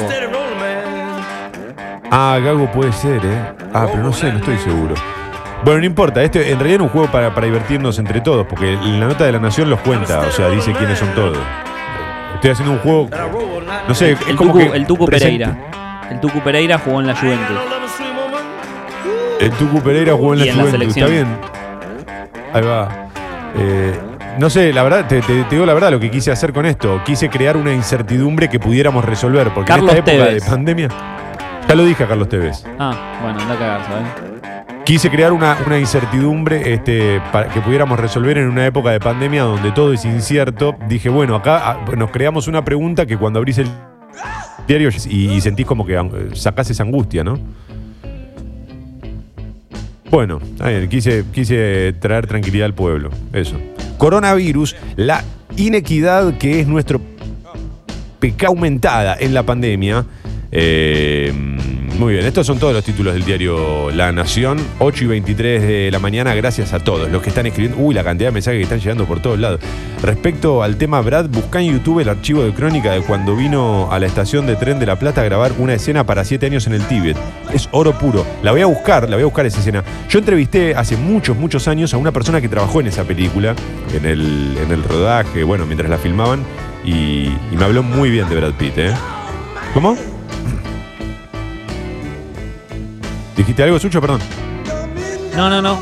Ah, Gago puede ser, ¿eh? Ah, pero no sé, no estoy seguro. Bueno, no importa, este en realidad era un juego para, para divertirnos entre todos, porque en la nota de la nación los cuenta, o sea, dice quiénes son todos. Estoy haciendo un juego, no sé, es El como Tucu, que el Tucu presente- Pereira. El Tucu Pereira jugó en la Juventus. El Tucu Pereira jugó en la Y en la Juventus, está bien. Ahí va. Eh, no sé, la verdad, te, te- te digo la verdad lo que quise hacer con esto. Quise crear una incertidumbre que pudiéramos resolver, porque Carlos en esta época Tevez. de pandemia. Ya lo dije a Carlos Tevez. Ah, bueno, anda a cagar, ¿sabes? Quise crear una, una incertidumbre este, para que pudiéramos resolver en una época de pandemia donde todo es incierto. Dije, bueno, acá ah, nos creamos una pregunta que cuando abrís el diario y, y sentís como que eh, sacás esa angustia, ¿no? Bueno, quise, quise traer tranquilidad al pueblo. Eso. Coronavirus, la inequidad que es nuestro pecado aumentada en la pandemia. Eh, muy bien, estos son todos los títulos del diario La Nación, 8 y 23 de la mañana, gracias a todos los que están escribiendo. Uy, la cantidad de mensajes que están llegando por todos lados. Respecto al tema Brad, buscá en YouTube el archivo de crónica de cuando vino a la estación de tren de La Plata a grabar una escena para 7 años en el Tíbet. Es oro puro. La voy a buscar, la voy a buscar esa escena. Yo entrevisté hace muchos, muchos años a una persona que trabajó en esa película, en el, en el rodaje, bueno, mientras la filmaban, y, y me habló muy bien de Brad Pitt, ¿eh? ¿Cómo? ¿Dijiste algo, Sucho? Perdón. No, no, no.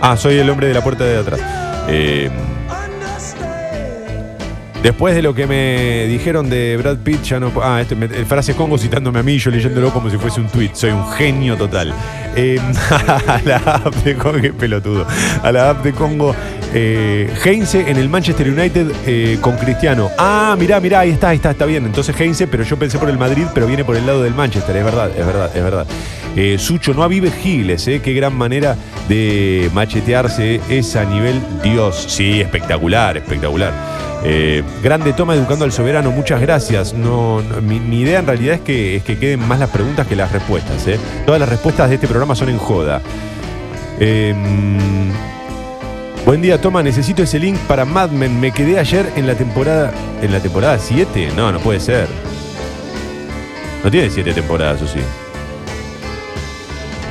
Ah, soy el hombre de la puerta de atrás. Eh, después de lo que me dijeron de Brad Pitt, ya no. Ah, este, el frase Congo citándome a mí, yo leyéndolo como si fuese un tweet. Soy un genio total. Eh, a la app de Congo, qué pelotudo. A la app de Congo, eh, Heinze en el Manchester United eh, con Cristiano. Ah, mirá, mirá, ahí está, ahí está, está bien. Entonces Heinze, pero yo pensé por el Madrid, pero viene por el lado del Manchester. Es verdad, es verdad, es verdad. Eh, Sucho, no avive Giles, eh, qué gran manera de machetearse es a nivel Dios. Sí, espectacular, espectacular. Eh, grande toma educando al soberano, muchas gracias. No, mi, idea en realidad es que, es que queden más las preguntas que las respuestas. eh. Todas las respuestas de este programa son en joda. Eh, buen día, Toma. Necesito ese link para Mad Men. Me quedé ayer en la temporada. ¿En la temporada 7? No, no puede ser. No tiene 7 temporadas, o sí.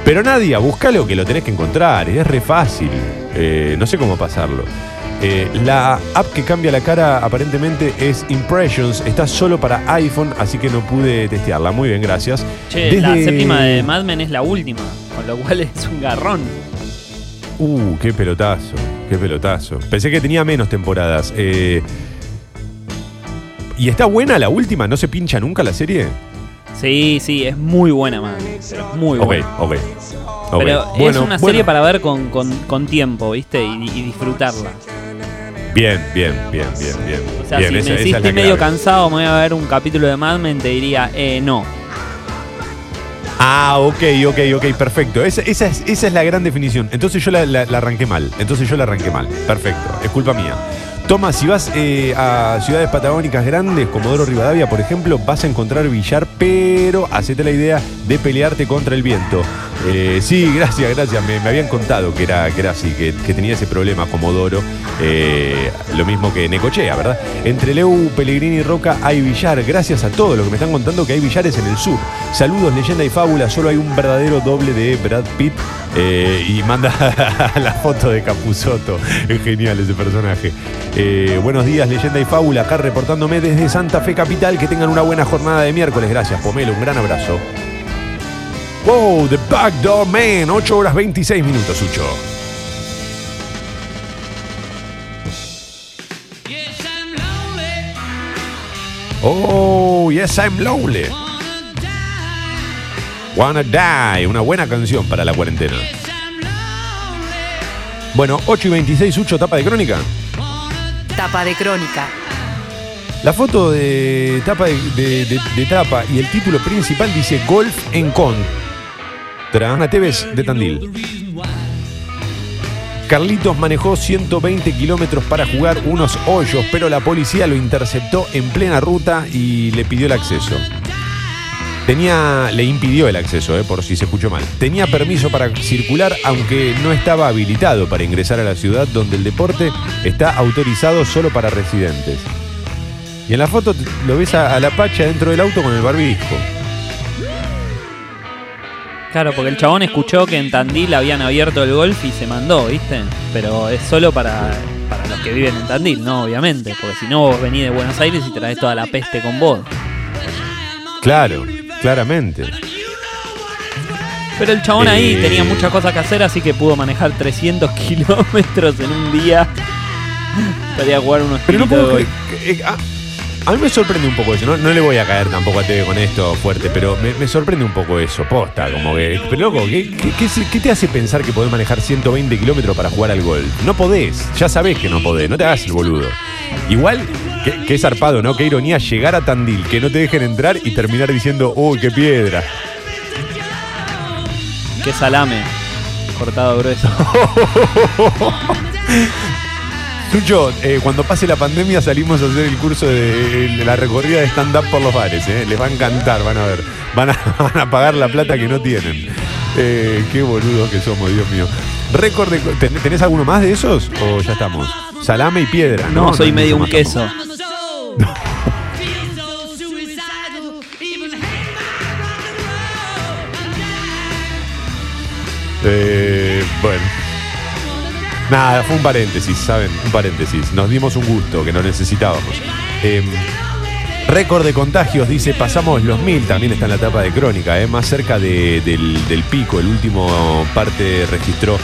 Pero Nadia, búscalo que lo tenés que encontrar. Es re fácil. Eh, no sé cómo pasarlo. Eh, la app que cambia la cara aparentemente es Impressions. Está solo para iPhone, así que no pude testearla. Muy bien, gracias. Che, la Desde- séptima de Mad Men es la última, con lo cual es un garrón. Uh, qué pelotazo, qué pelotazo. Pensé que tenía menos temporadas. Eh, ¿Y está buena la última? ¿No se pincha nunca la serie? Sí, sí, es muy buena Mad Men, pero es muy buena. ok. ok. Pero es una bueno. serie para ver con, con- con tiempo, ¿viste? Y, y disfrutarla. Bien, bien, bien, bien, bien. O sea, Bien, si esa- me es estoy medio cansado, me voy a ver un capítulo de Mad Men, te diría, eh, no. Ah, ok, ok, ok, perfecto. Esa, esa es, esa es la gran definición. Entonces yo la, la- la arranqué mal. Entonces yo la arranqué mal. Perfecto, es culpa mía. Toma, si vas eh, a ciudades patagónicas grandes, Comodoro Rivadavia, por ejemplo, vas a encontrar billar, pero hacete la idea de pelearte contra el viento. Eh, sí, gracias, gracias. Me, habían contado que era, que era así, que, que tenía ese problema Comodoro. Eh, lo mismo que Necochea, ¿verdad? Entre Leu, Pellegrini y Roca hay billar. Gracias a todos los que me están contando que hay billares en el sur. Saludos, leyenda y fábula. Solo hay un verdadero doble de Brad Pitt. Eh, y manda la foto de Capuzoto. Es genial ese personaje. Buenos días, leyenda y fábula. Acá reportándome desde Santa Fe Capital. Que tengan una buena jornada de miércoles. Gracias, Pomelo. Un gran abrazo. Wow, The Backdoor Man. 8 horas 26 minutos, Sucho. Oh, yes, I'm lonely. Wanna Die, una buena canción para la cuarentena. Bueno, 8 y 26, Sucho, tapa de crónica. Tapa de crónica. La foto de tapa de, de- de- de tapa y el título principal dice Golf en Ana Tevez de Tandil. Carlitos manejó 120 kilómetros para jugar unos hoyos, pero la policía lo interceptó en plena ruta y le pidió el acceso. Tenía, le impidió el acceso, eh, por si se escuchó mal. Tenía permiso para circular, aunque no estaba habilitado para ingresar a la ciudad donde el deporte está autorizado solo para residentes. Y en la foto lo ves a, a la pacha dentro del auto con el barbijo. Claro, porque el chabón escuchó que en Tandil habían abierto el golf y se mandó, ¿viste? Pero es solo para, para los que viven en Tandil, ¿no? Obviamente. Porque si no, vos venís de Buenos Aires y traes toda la peste con vos. Claro, claramente. Pero el chabón ahí Eh. tenía muchas cosas que hacer, así que pudo manejar 300 kilómetros en un día. Estaría a jugar unos Pero no puedo que- A mí me sorprende un poco eso, no, no le voy a caer tampoco a TV con esto fuerte, pero me, me sorprende un poco eso, posta, como que, pero loco, ¿qué, qué- qué se- qué te hace pensar que podés manejar 120 kilómetros para jugar al golf? No podés, ya sabés que no podés, no te hagas el boludo. Igual, qué, qué zarpado, ¿no? Qué ironía llegar a Tandil, que no te dejen entrar y terminar diciendo, uy, qué piedra. Qué salame. Cortado grueso. Sucho, eh, cuando pase la pandemia salimos a hacer el curso de, de la recorrida de stand-up por los bares. eh. Les va a encantar, van a ver. Van a, van a pagar la plata que no tienen. Eh, qué boludos que somos, Dios mío. Récord de- ¿ten- ¿Tenés alguno más de esos? ¿O ya estamos? Salame y piedra. No, No, soy medio un queso. Eh, bueno. Nada, fue un paréntesis, ¿saben? Un paréntesis. Nos dimos un gusto que no necesitábamos. Eh, récord de contagios, dice, pasamos los mil, también está en la etapa de crónica, ¿eh? más cerca de- del, del pico. El último parte registró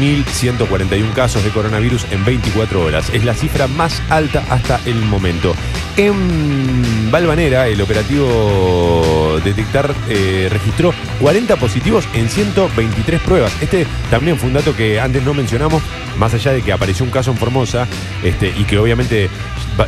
1.141 casos de coronavirus en 24 horas. Es la cifra más alta hasta el momento. En Valvanera, el operativo Detectar eh, registró 40 positivos en 123 pruebas. Este también fue un dato que antes no mencionamos, más allá de que apareció un caso en Formosa este, y que obviamente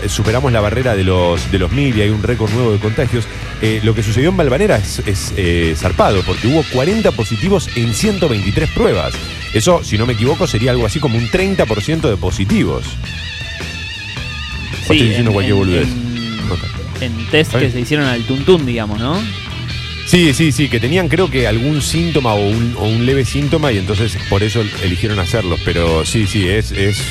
superamos la barrera de los, de los mil y hay un récord nuevo de contagios. Eh, lo que sucedió en Valvanera es, es, eh, zarpado, porque hubo 40 positivos en 123 pruebas. Eso, si no me equivoco, sería algo así como un 30% de positivos. ¿O estoy diciendo cualquier boludez? en, en test que se hicieron al tuntún, digamos, ¿no? Sí, sí, sí, que tenían creo que algún síntoma o un, o un leve síntoma y entonces por eso eligieron hacerlos. Pero sí, sí, es, es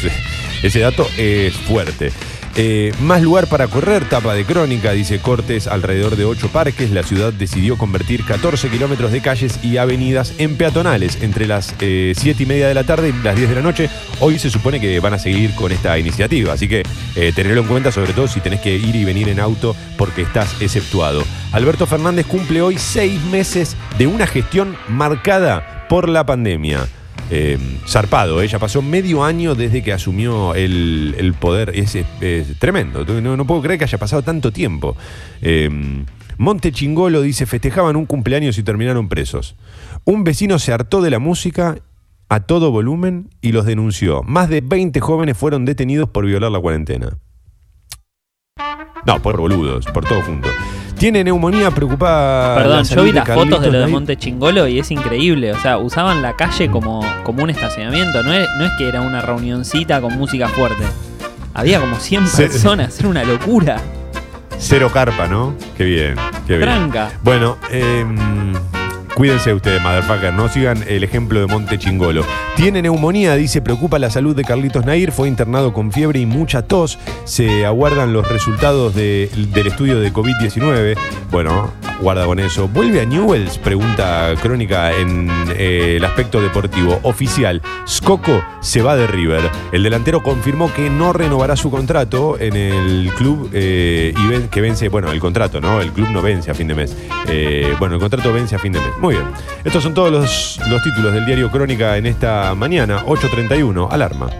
ese dato es fuerte. Eh, más lugar para correr, tapa de crónica, dice Cortes, alrededor de ocho parques. La ciudad decidió convertir 14 kilómetros de calles y avenidas en peatonales entre las eh, 7 y media de la tarde y las 10 de la noche. Hoy se supone que van a seguir con esta iniciativa, así que eh, tenerlo en cuenta, sobre todo si tenés que ir y venir en auto porque estás exceptuado. Alberto Fernández cumple hoy seis meses de una gestión marcada por la pandemia. Eh, zarpado, ella pasó medio año desde que asumió el, el poder. Es, es- es tremendo. No, no puedo creer que haya pasado tanto tiempo. Eh, Monte Chingolo dice: festejaban un cumpleaños y terminaron presos. Un vecino se hartó de la música a todo volumen y los denunció. Más de 20 jóvenes fueron detenidos por violar la cuarentena. No, por boludos, por todo junto. Tiene neumonía preocupada. Perdón, yo vi las Carlitos fotos de lo de. Monte Chingolo y es increíble. O sea, usaban la calle como, como un estacionamiento. No es, no es que era una reunioncita con música fuerte. Había como 100 Se- personas, era una locura. Cero carpa, ¿no? Qué bien, qué bien. Tranca. Bueno, em, cuídense ustedes, motherfucker, no sigan el ejemplo de Monte Chingolo. Tiene neumonía, dice, preocupa la salud de Carlitos Nair, fue internado con fiebre y mucha tos. Se aguardan los resultados de- del estudio de COVID-19. Bueno, guarda con eso. ¿Vuelve a Newells? Pregunta Crónica en eh, el aspecto deportivo. Oficial, Scocco se va de River. El delantero confirmó que no renovará su contrato en el club eh, y que vence, bueno, el contrato, ¿no? El club no vence a fin de mes. Eh, bueno, el contrato vence a fin de mes. Muy bien. Estos son todos los, los títulos del diario Crónica en esta mañana, 8.31. Alarma.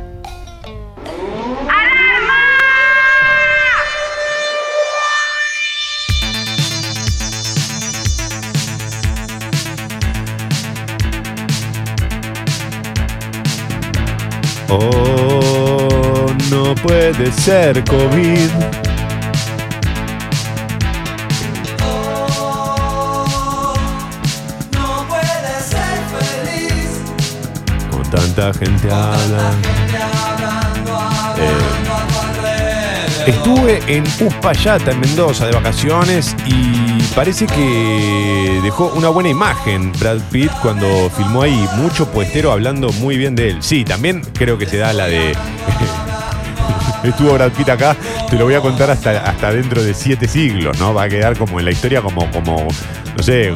Oh, no puede ser COVID. Gente habla. Eh, estuve en Uspallata, en Mendoza, de vacaciones y parece que dejó una buena imagen Brad Pitt cuando filmó ahí. Mucho puestero hablando muy bien de él. Sí, también creo que se da la de. Estuvo Brad Pitt acá, te lo voy a contar hasta, hasta dentro de siete siglos, ¿no? Va a quedar como en la historia como, como, no sé,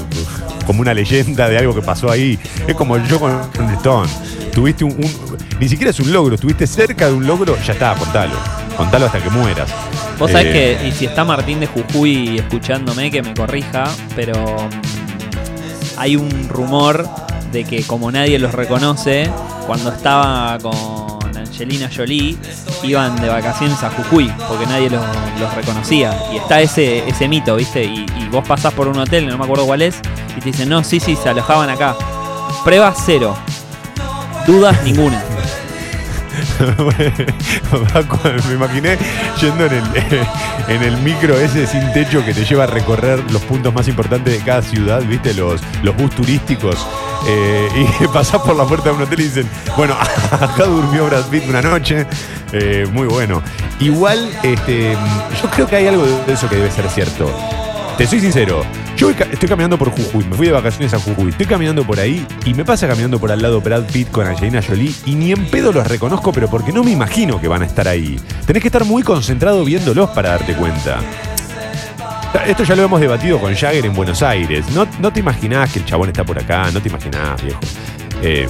como una leyenda de algo que pasó ahí. Es como yo con Stone. Tuviste un, un- Ni siquiera es un logro, estuviste cerca de un logro, ya está, contalo. Contalo hasta que mueras. Vos sabés Eh, que, y si está Martín de Jujuy escuchándome, que me corrija, pero mm, hay un rumor de que como nadie los reconoce, cuando estaba con Angelina Jolie iban de vacaciones a Jujuy, porque nadie los, reconocía. Y está ese, ese mito, ¿viste? Y, y vos pasás por un hotel, no me acuerdo cuál es, y te dicen, no, sí, sí, se alojaban acá. Pruebas cero. Dudas ninguna. Me imaginé yendo en el, en el micro ese sin techo que te lleva a recorrer los puntos más importantes de cada ciudad, ¿viste? Los, los bus turísticos. eh, y pasás por la puerta de un hotel y dicen, bueno, acá durmió Brad Pitt una noche. Eh, muy bueno. Igual, este, yo creo que hay algo de eso que debe ser cierto. Te soy sincero, yo estoy caminando por Jujuy, me fui de vacaciones a Jujuy, estoy caminando por ahí y me pasa caminando por al lado Brad Pitt con Angelina Jolie y ni en pedo los reconozco, pero porque no me imagino que van a estar ahí. Tenés que estar muy concentrado viéndolos para darte cuenta. Esto ya lo hemos debatido con Jagger en Buenos Aires. No, no te imaginás que el chabón está por acá, no te imaginás, viejo. Eh,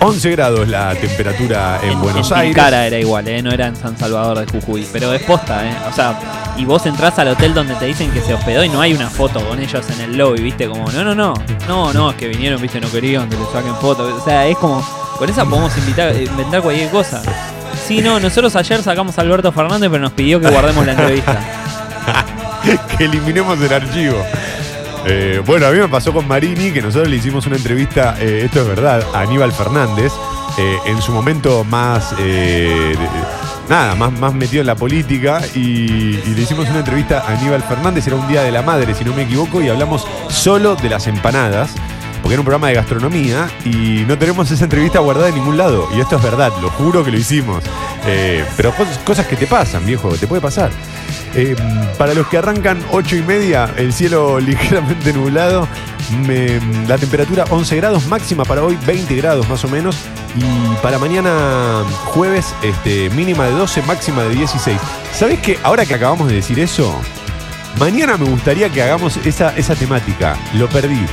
11 grados la temperatura en, Buenos en Aires. Tilcara era igual, ¿eh? No era en San Salvador de Jujuy. Pero es posta, ¿eh? O sea, y vos entrás al hotel donde te dicen que se hospedó y no hay una foto con ellos en el lobby, ¿viste? Como, no, no, no. No, no, es que vinieron, ¿viste? No querían que le saquen fotos. O sea, es como, con esa podemos invitar, inventar cualquier cosa. Sí, no, nosotros ayer sacamos a Alberto Fernández, pero nos pidió que guardemos la entrevista. que eliminemos el archivo. Eh, bueno, a mí me pasó con Marini que nosotros le hicimos una entrevista, eh, esto es verdad, a Aníbal Fernández, eh, en su momento más, de- nada, más, más metido en la política y, le hicimos una entrevista a Aníbal Fernández, era un día de la madre, si no me equivoco, y hablamos solo de las empanadas. Porque era un programa de gastronomía y no tenemos esa entrevista guardada en ningún lado. Y esto es verdad, lo juro que lo hicimos. Eh, pero cos- cosas que te pasan, viejo, te puede pasar. Eh, para los que arrancan 8 y media, el cielo ligeramente nublado, la temperatura 11 grados, máxima para hoy 20 grados más o menos, y para mañana jueves este, mínima de 12, máxima de 16. ¿Sabés que ahora que acabamos de decir eso, mañana me gustaría que hagamos esa, esa temática? Lo perdí.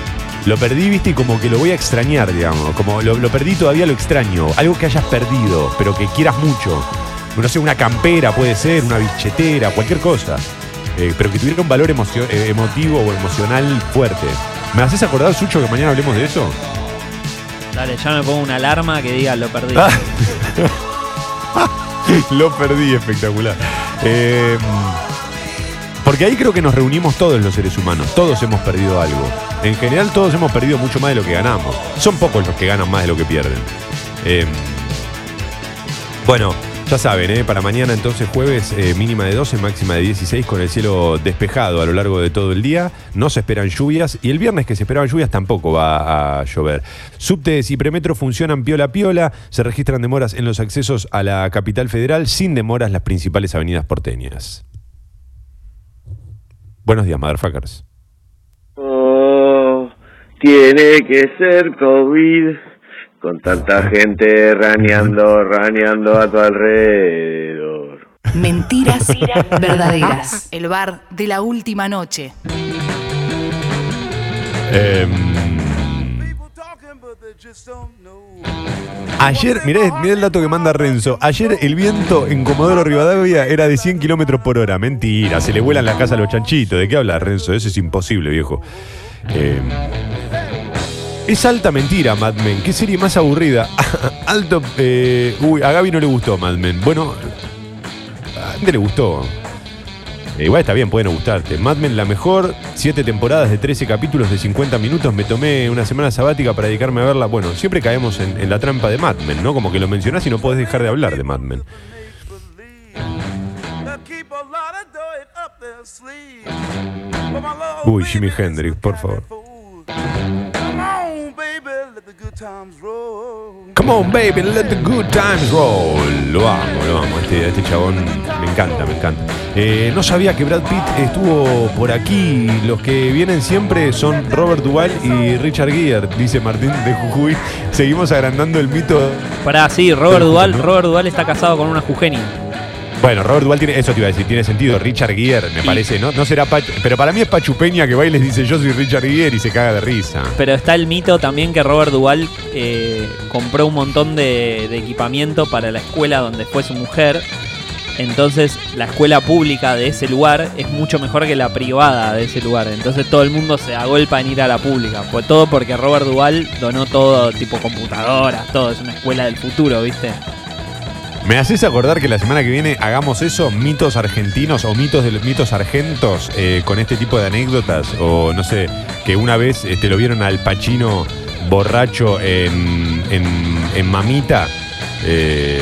Lo perdí, viste, y como que lo voy a extrañar, digamos. Como lo, perdí, todavía lo extraño. Algo que hayas perdido, pero que quieras mucho. No sé, una campera puede ser, una billetera, cualquier cosa. Eh, pero que tuviera un valor eh, emotivo o emocional fuerte. ¿Me haces acordar, Sucho, que mañana hablemos de eso? Dale, ya me pongo una alarma que diga lo perdí. Ah. Lo perdí, espectacular. Eh, porque ahí creo que nos reunimos todos los seres humanos. Todos hemos perdido algo. En general, todos hemos perdido mucho más de lo que ganamos. Son pocos los que ganan más de lo que pierden. Eh, bueno, ya saben, ¿eh? para mañana entonces jueves eh, mínima de 12, máxima de 16 con el cielo despejado a lo largo de todo el día. No se esperan lluvias y el viernes que se esperaban lluvias tampoco va a llover. Subtes y premetro funcionan piola piola. Se registran demoras en los accesos a la capital federal, sin demoras las principales avenidas porteñas. Buenos días, motherfuckers. Oh, tiene que ser COVID. Con tanta gente raneando, raneando a tu alrededor. Mentiras verdaderas. El bar de la última noche. Em, Ayer, mirá, mirá el dato que manda Renzo. Ayer el viento en Comodoro Rivadavia era de 100 kilómetros por hora. Mentira, se le vuelan la casa a los chanchitos. ¿De qué habla Renzo? Eso es imposible, viejo. Eh, es alta mentira, Mad Men. ¿Qué serie más aburrida? Alto. eh, uy, a Gaby no le gustó Mad Men. Bueno, a gente le gustó. Eh, igual está bien, puede no gustarte. Mad Men, la mejor, siete temporadas de 13 capítulos de 50 minutos. Me tomé una semana sabática para dedicarme a verla. Bueno, siempre caemos en, en la trampa de Mad Men, ¿no? Como que lo mencionás y no podés dejar de hablar de Mad Men. Uy, Jimi Hendrix, por favor. Come on, baby, let the good times roll. Lo amo, lo amo. Este, este chabón me encanta, me encanta. Eh, no sabía que Brad Pitt estuvo por aquí. Los que vienen siempre son Robert Duvall y Richard Gere, dice Martín de Jujuy. Seguimos agrandando el mito. Pará, sí, Robert Pero, Duval, ¿no? Robert Duval está casado con una jujeña. Bueno, Robert Duvall tiene, eso te iba a decir, tiene sentido. Richard Gere, me parece, ¿no? No será Pachu, pero para mí es Pachu Peña que va y les dice yo soy Richard Gere y se caga de risa. Pero está el mito también que Robert Duval eh, compró un montón de, de equipamiento para la escuela donde fue su mujer. Entonces la escuela pública de ese lugar es mucho mejor que la privada de ese lugar. Entonces todo el mundo se agolpa en ir a la pública. Fue todo porque Robert Duval donó todo tipo computadoras, todo. Es una escuela del futuro, ¿viste? ¿Me haces acordar que la semana que viene hagamos eso, mitos argentinos o mitos de los mitos argentos eh, con este tipo de anécdotas? O no sé, que una vez este, lo vieron al Pachino borracho en, en- en Mamita. eh,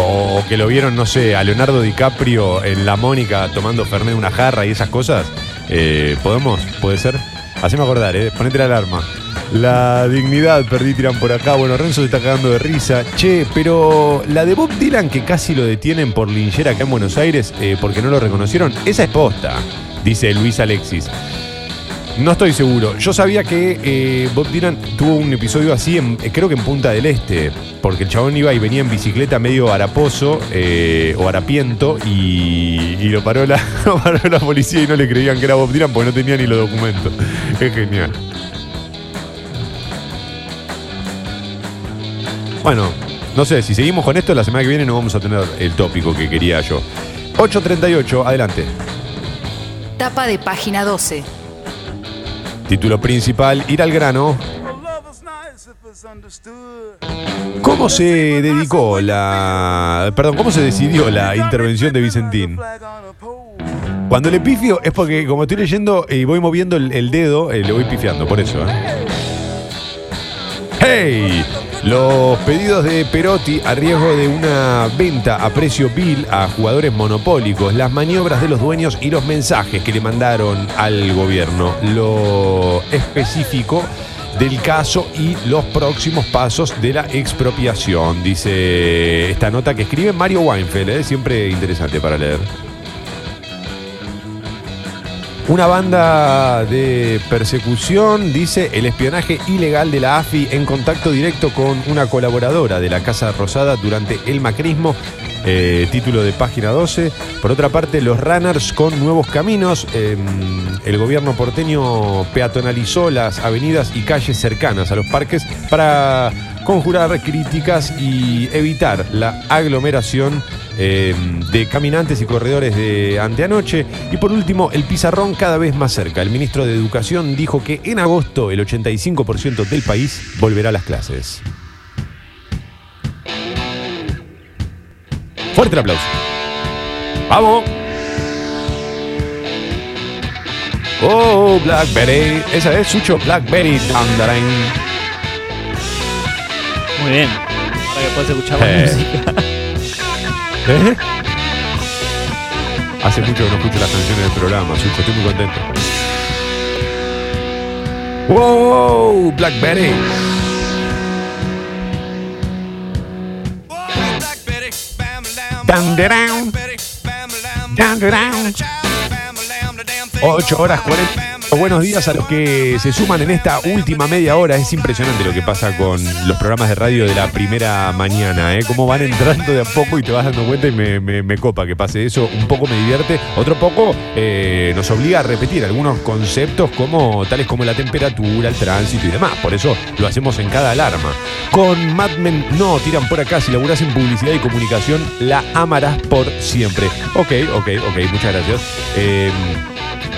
o que lo vieron, no sé, a Leonardo DiCaprio en La Mónica tomando Fernet de una jarra y esas cosas. ¿Podemos? ¿Puede ser? Haceme acordar, ¿eh? Ponete la alarma. La dignidad, perdí, tiran por acá. Bueno, Renzo se está cagando de risa. Che, pero la de Bob Dylan que casi lo detienen por linchera acá en Buenos Aires eh, porque no lo reconocieron, esa es posta, dice Luis Alexis. No estoy seguro. Yo sabía que eh, Bob Dylan tuvo un episodio así, en- eh, creo que en Punta del Este, porque el chabón iba y venía en bicicleta medio haraposo o harapiento y, y lo, paró la, lo paró la policía y no le creían que era Bob Dylan porque no tenía ni los documentos. Es genial. Bueno, no sé, si seguimos con esto, la semana que viene no vamos a tener el tópico que quería yo. 8.38, adelante. Tapa de página 12. Título principal, ir al grano. ¿Cómo se dedicó la. Perdón, cómo se decidió la intervención de Vicentín? Cuando le pifio es porque, como estoy leyendo y voy moviendo el, el dedo, eh, le voy pifiando, por eso. ¿eh? ¡Hey! Los pedidos de Perotti a riesgo de una venta a precio vil a jugadores monopólicos, las maniobras de los dueños y los mensajes que le mandaron al gobierno, lo específico del caso y los próximos pasos de la expropiación, dice esta nota que escribe Mario Weinfeld, ¿eh? siempre interesante para leer. Una banda de persecución dice el espionaje ilegal de la AFI en contacto directo con una colaboradora de la Casa Rosada durante el macrismo. Eh, título de página 12. Por otra parte, los runners con nuevos caminos. Eh, el gobierno porteño peatonalizó las avenidas y calles cercanas a los parques para conjurar críticas y evitar la aglomeración eh, de caminantes y corredores de anteanoche. Y por último, el pizarrón cada vez más cerca. El ministro de Educación dijo que en agosto el 85% del país volverá a las clases. Fuerte el aplauso. ¡Vamos! Oh, Blackberry. Esa es Sucho Blackberry. Dandarain. Muy bien. Ahora que puedes escuchar la Eh. música. ¿Eh? Hace mucho que no escucho las canciones del programa, Sucho, estoy muy contento. ¡Wow! Blackberry. Down. Down, down. 8 horas 40. Buenos días a los que se suman en esta última media hora. Es impresionante lo que pasa con los programas de radio de la primera mañana. ¿eh? Cómo van entrando de a poco y te vas dando cuenta y me, copa que pase eso. Un poco me divierte. Otro poco eh, nos obliga a repetir algunos conceptos como tales como la temperatura, el tránsito y demás. Por eso lo hacemos en cada alarma. Con Mad Men no tiran por acá. Si laburás en publicidad y comunicación, la amarás por siempre. Ok, ok, ok. Muchas gracias. Eh,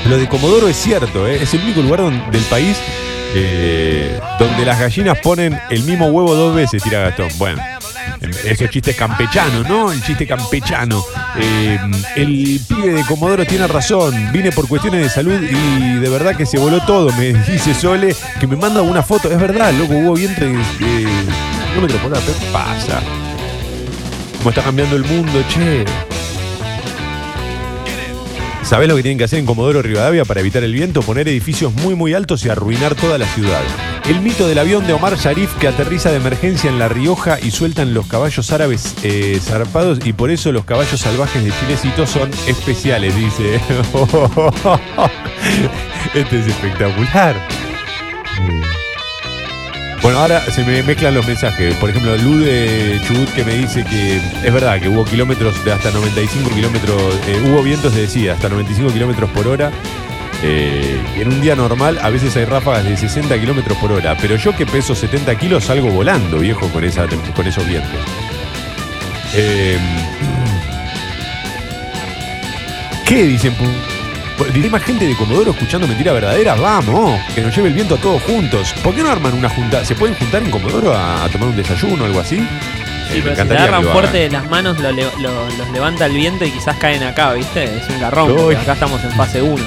lo de Comodoro es cierto, ¿eh? es el único lugar del país eh, donde las gallinas ponen el mismo huevo dos veces, tira Gastón. Bueno, em, esos chistes campechanos, ¿no? El chiste campechano. Eh, el pibe de Comodoro tiene razón, vine por cuestiones de salud y de verdad que se voló todo, me dice Sole, que me manda una foto. Es verdad, loco, hubo vientre eh, kilómetros por hora, ¿qué pasa? ¿Cómo está cambiando el mundo, che? ¿Sabés lo que tienen que hacer en Comodoro Rivadavia para evitar el viento? Poner edificios muy muy altos y arruinar toda la ciudad. El mito del avión de Omar Sharif que aterriza de emergencia en La Rioja y sueltan los caballos árabes eh, zarpados y por eso los caballos salvajes de Chilecito son especiales, dice. Este es espectacular. Bueno, ahora se me mezclan los mensajes. Por ejemplo, Lu de Chubut que me dice que es verdad que hubo kilómetros de hasta 95 kilómetros, eh, hubo vientos de decía hasta 95 kilómetros por hora. Eh, en un día normal a veces hay ráfagas de 60 kilómetros por hora. Pero yo que peso 70 kilos salgo volando, viejo, con, esa, con esos vientos. Eh, ¿Qué dicen? ¿Hay más gente de Comodoro escuchando mentira verdadera? Vamos, que nos lleve el viento a todos juntos. ¿Por qué no arman una junta? ¿Se pueden juntar en Comodoro a, a tomar un desayuno o algo así? Sí, Eh, pero si encantaría agarran fuerte de las manos, lo le- lo- los levanta el viento y quizás caen acá, ¿viste? Es un garrón, porque acá estamos en fase 1.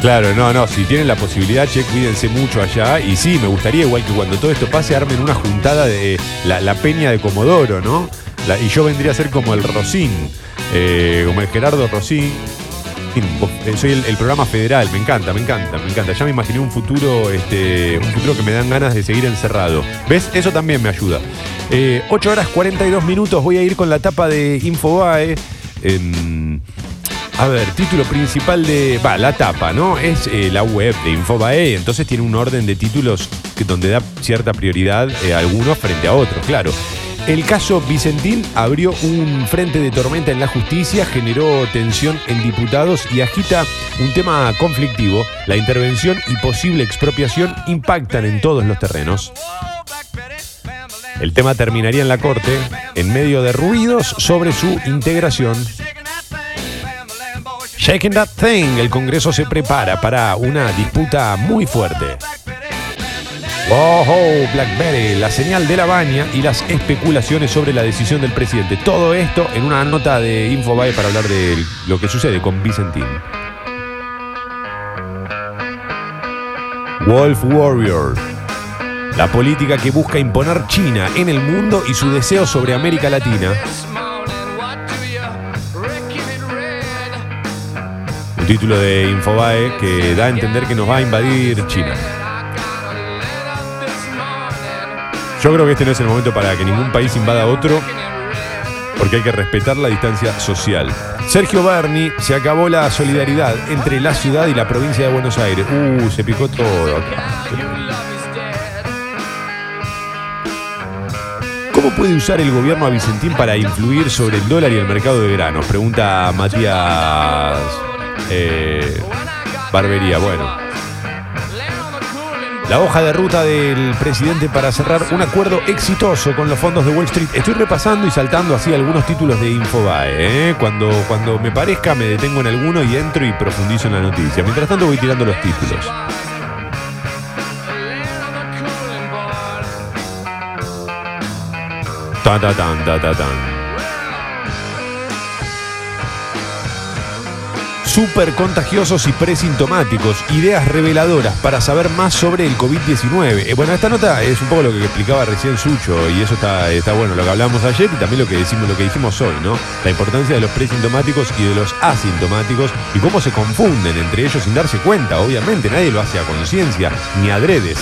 Claro, no, no, si tienen la posibilidad, che, cuídense mucho allá. Y sí, me gustaría, igual que cuando todo esto pase, armen una juntada de la, la peña de Comodoro, ¿no? La- y yo vendría a ser como el Rosín, eh, como el Gerardo Rosín. Eh, Soy el, programa federal, me encanta, me encanta, me encanta. Ya me imaginé un futuro, este, un futuro que me dan ganas de seguir encerrado. ¿Ves? Eso también me ayuda. Eh, 8 horas 42 minutos, voy a ir con la tapa de Infobae. En- a ver, título principal de. Va, la tapa, ¿no? Es eh, la web de Infobae, entonces tiene un orden de títulos donde da cierta prioridad eh, a algunos frente a otros, claro. El caso Vicentín abrió un frente de tormenta en la justicia, generó tensión en diputados y agita un tema conflictivo. La intervención y posible expropiación impactan en todos los terrenos. El tema terminaría en la corte en medio de ruidos sobre su integración. Shaking That Thing, el Congreso se prepara para una disputa muy fuerte. Oh, Blackberry, la señal de la baña y las especulaciones sobre la decisión del presidente. Todo esto en una nota de Infobae para hablar de lo que sucede con Vicentín. Wolf Warrior. La política que busca imponer China en el mundo y su deseo sobre América Latina. Un título de Infobae que da a entender que nos va a invadir China. Yo creo que este no es el momento para que ningún país invada otro, porque hay que respetar la distancia social. Sergio Berni, se acabó la solidaridad entre la ciudad y la provincia de Buenos Aires. Uh, se picó todo. ¿Cómo puede usar el gobierno a Vicentín para influir sobre el dólar y el mercado de granos? Pregunta Matías eh, Barbería. Bueno. La hoja de ruta del presidente para cerrar un acuerdo exitoso con los fondos de Wall Street. Estoy repasando y saltando así algunos títulos de Infobae. ¿eh? Cuando, cuando me parezca me detengo en alguno y entro y profundizo en la noticia. Mientras tanto voy tirando los títulos. Ta, ta, tan, ta, ta, tan. Súper contagiosos y presintomáticos. Ideas reveladoras para saber más sobre el COVID-19. Eh, bueno, esta nota es un poco lo que explicaba recién Sucho y eso está, está bueno, lo que hablamos ayer y también lo que decimos, lo que dijimos hoy, ¿no? La importancia de los presintomáticos y de los asintomáticos y cómo se confunden entre ellos sin darse cuenta, obviamente. Nadie lo hace a conciencia ni adredes.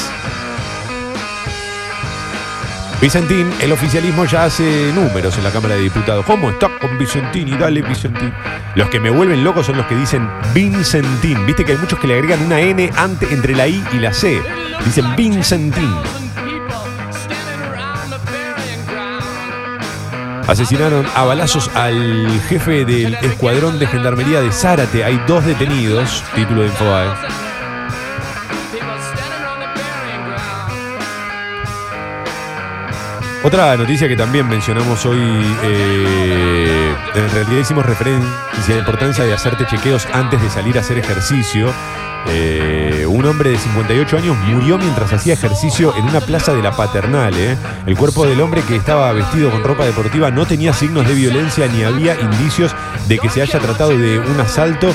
Vicentín, el oficialismo ya hace números en la Cámara de Diputados. ¿Cómo está con Vicentín? Y dale Vicentín. Los que me vuelven loco son los que dicen Vincentín. Viste que hay muchos que le agregan una N ante, entre la I y la C. Dicen Vincentín. Asesinaron a balazos al jefe del escuadrón de gendarmería de Zárate. Hay dos detenidos. Título de Infobae. Otra noticia que también mencionamos hoy, eh, en realidad hicimos referencia a la importancia de hacerte chequeos antes de salir a hacer ejercicio. Eh, un hombre de 58 años murió mientras hacía ejercicio en una plaza de la paternal. eh. El cuerpo del hombre que estaba vestido con ropa deportiva no tenía signos de violencia ni había indicios de que se haya tratado de un asalto.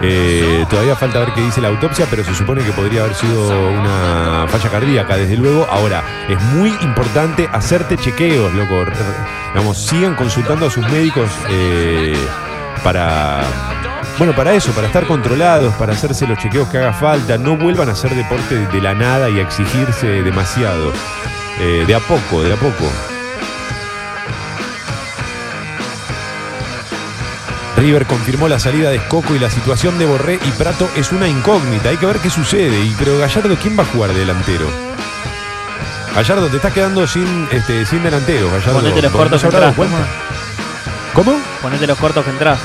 Eh, todavía falta ver qué dice la autopsia, pero se supone que podría haber sido una falla cardíaca, desde luego. Ahora, es muy importante hacerte chequeos, loco. Digamos, sigan consultando a sus médicos eh, para. Bueno, para eso, para estar controlados, para hacerse los chequeos que haga falta. No vuelvan a hacer deporte de la nada y a exigirse demasiado. Eh, de a poco, de a poco. River confirmó la salida de Escoco y la situación de Borré y Prato es una incógnita. Hay que ver qué sucede. Y, pero Gallardo, ¿quién va a jugar de delantero? Gallardo, te estás quedando sin, este, sin delantero. Gallardo. Ponete los ¿No cortos que entras. ¿Cómo? Ponete los cortos que entras.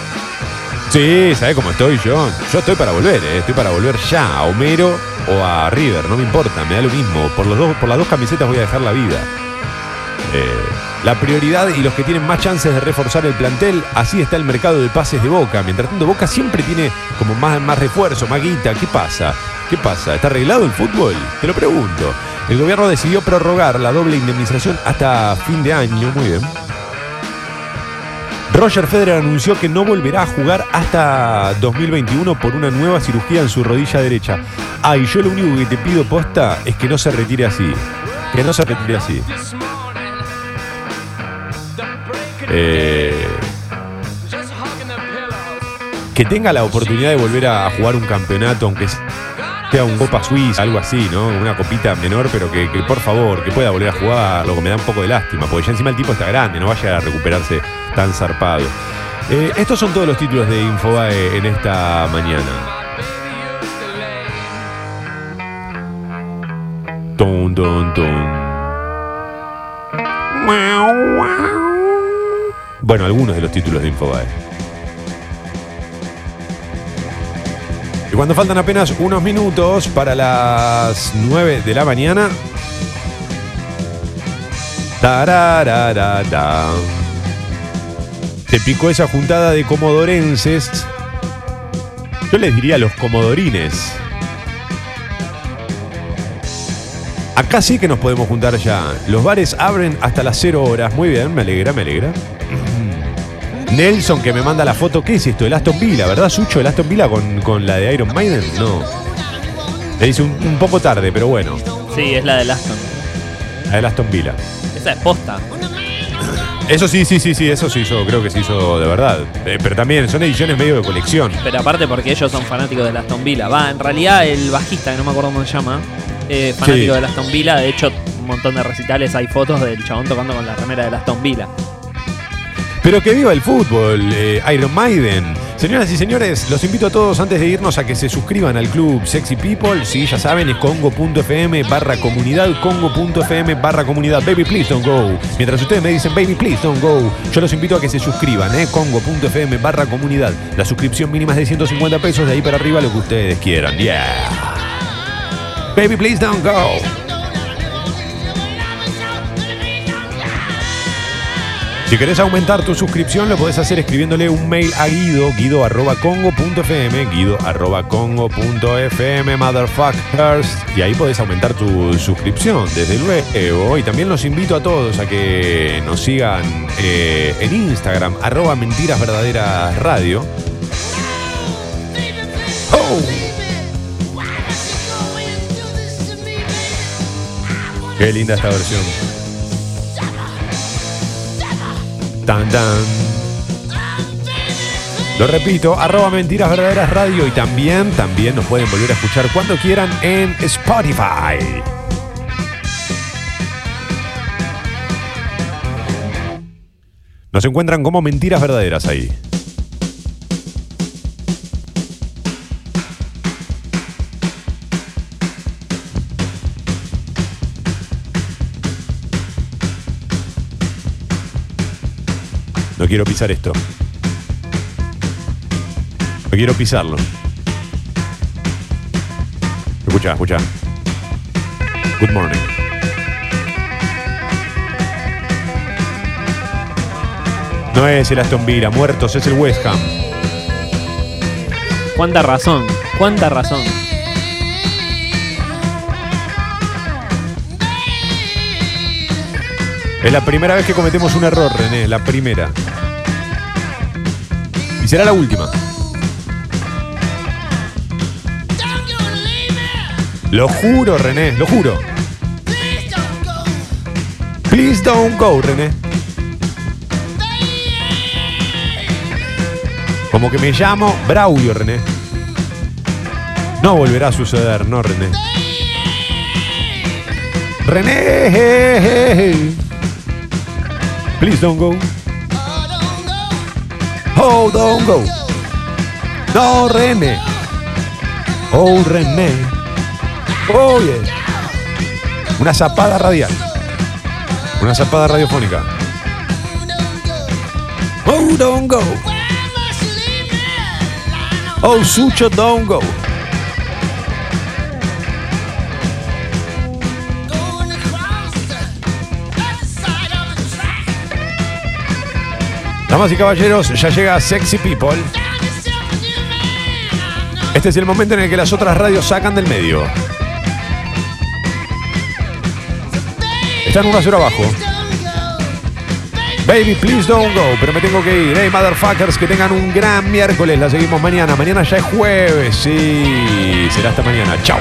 Sí, ¿sabes cómo estoy yo? Yo estoy para volver, ¿eh? estoy para volver ya a Homero o a River, no me importa, me da lo mismo. Por, los dos, por las dos camisetas voy a dejar la vida. Eh, la prioridad y los que tienen más chances de reforzar el plantel. Así está el mercado de pases de Boca. Mientras tanto, Boca siempre tiene como más, más refuerzo, más guita. ¿Qué pasa? ¿Qué pasa? ¿Está arreglado el fútbol? Te lo pregunto. El gobierno decidió prorrogar la doble indemnización hasta fin de año. Muy bien. Roger Federer anunció que no volverá a jugar hasta 2021 por una nueva cirugía en su rodilla derecha. Ay, yo lo único que te pido posta es que no se retire así. Que no se retire así. Eh, que tenga la oportunidad de volver a jugar un campeonato, aunque sea un Copa Suiza, algo así, ¿no? Una copita menor, pero que, por favor, que pueda volver a jugar, lo que me da un poco de lástima, porque ya encima el tipo está grande, no vaya a recuperarse tan zarpado. Eh, estos son todos los títulos de Infobae en esta mañana. Ton, ton, ton. Bueno, algunos de los títulos de Infobae. Cuando faltan apenas unos minutos para las 9 de la mañana. Se picó esa juntada de comodorenses. Yo les diría los comodorines. Acá sí que nos podemos juntar ya. Los bares abren hasta las 0 horas. Muy bien, me alegra, me alegra. Nelson que me manda la foto. ¿Qué es esto? El Aston Villa, ¿verdad, Sucho? ¿El Aston Villa con, con la de Iron Maiden? No. Le dice un, un poco tarde, pero bueno. Sí, es la del Aston. La del Aston Villa. Esa es posta. Eso sí, sí, sí, sí, eso sí, yo creo que se hizo de verdad. Eh, pero también son ediciones medio de colección. Pero aparte porque ellos son fanáticos del Aston Villa. Va, en realidad el bajista, que no me acuerdo cómo se llama, eh, fanático Sí. del Aston Villa. De hecho, un montón de recitales hay fotos del chabón tocando con la remera del Aston Villa. Pero que viva el fútbol, eh, Iron Maiden. Señoras y señores, los invito a todos antes de irnos a que se suscriban al club Sexy People. Si ya saben, es congo.fm barra comunidad, congo.fm barra comunidad. Baby, please don't go. Mientras ustedes me dicen, baby, please don't go, yo los invito a que se suscriban, eh, congo.fm barra comunidad. La suscripción mínima es de 150 pesos, de ahí para arriba lo que ustedes quieran. Yeah. Baby, please don't go. Si querés aumentar tu suscripción, lo podés hacer escribiéndole un mail a Guido, guido.congo.fm, guido.congo.fm, motherfuckers. Y ahí podés aumentar tu suscripción, desde luego. Y también los invito a todos a que nos sigan eh, en Instagram, arroba mentiras verdaderas radio. ¡Oh! Qué linda esta versión. Tan, tan. Lo repito, arroba mentiras verdaderas radio y también, también nos pueden volver a escuchar cuando quieran en Spotify. Nos encuentran como mentiras verdaderas ahí. Quiero pisar esto. No quiero pisarlo. Escucha, escucha. Good morning. No es el Aston Villa, muertos, es el West Ham. Cuánta razón, cuánta razón. Es la primera vez que cometemos un error, René, la primera. Será la última. Lo juro, René, lo juro. Please don't go, René. Como que me llamo Braulio, René. No volverá a suceder, no, René. René. Please don't go. Oh, don't go. No, René. Oh, René. Oh, yeah. Una zapada radial. Una zapada radiofónica. Oh, don't go. Oh, Sucho, don't go. Damas y caballeros, ya llega Sexy People. Este es el momento en el que las otras radios sacan del medio. Están 1 a 0 abajo. Baby, please don't go. Pero me tengo que ir. Hey, motherfuckers, que tengan un gran miércoles. La seguimos mañana. Mañana ya es jueves. Sí, será hasta mañana. Chao.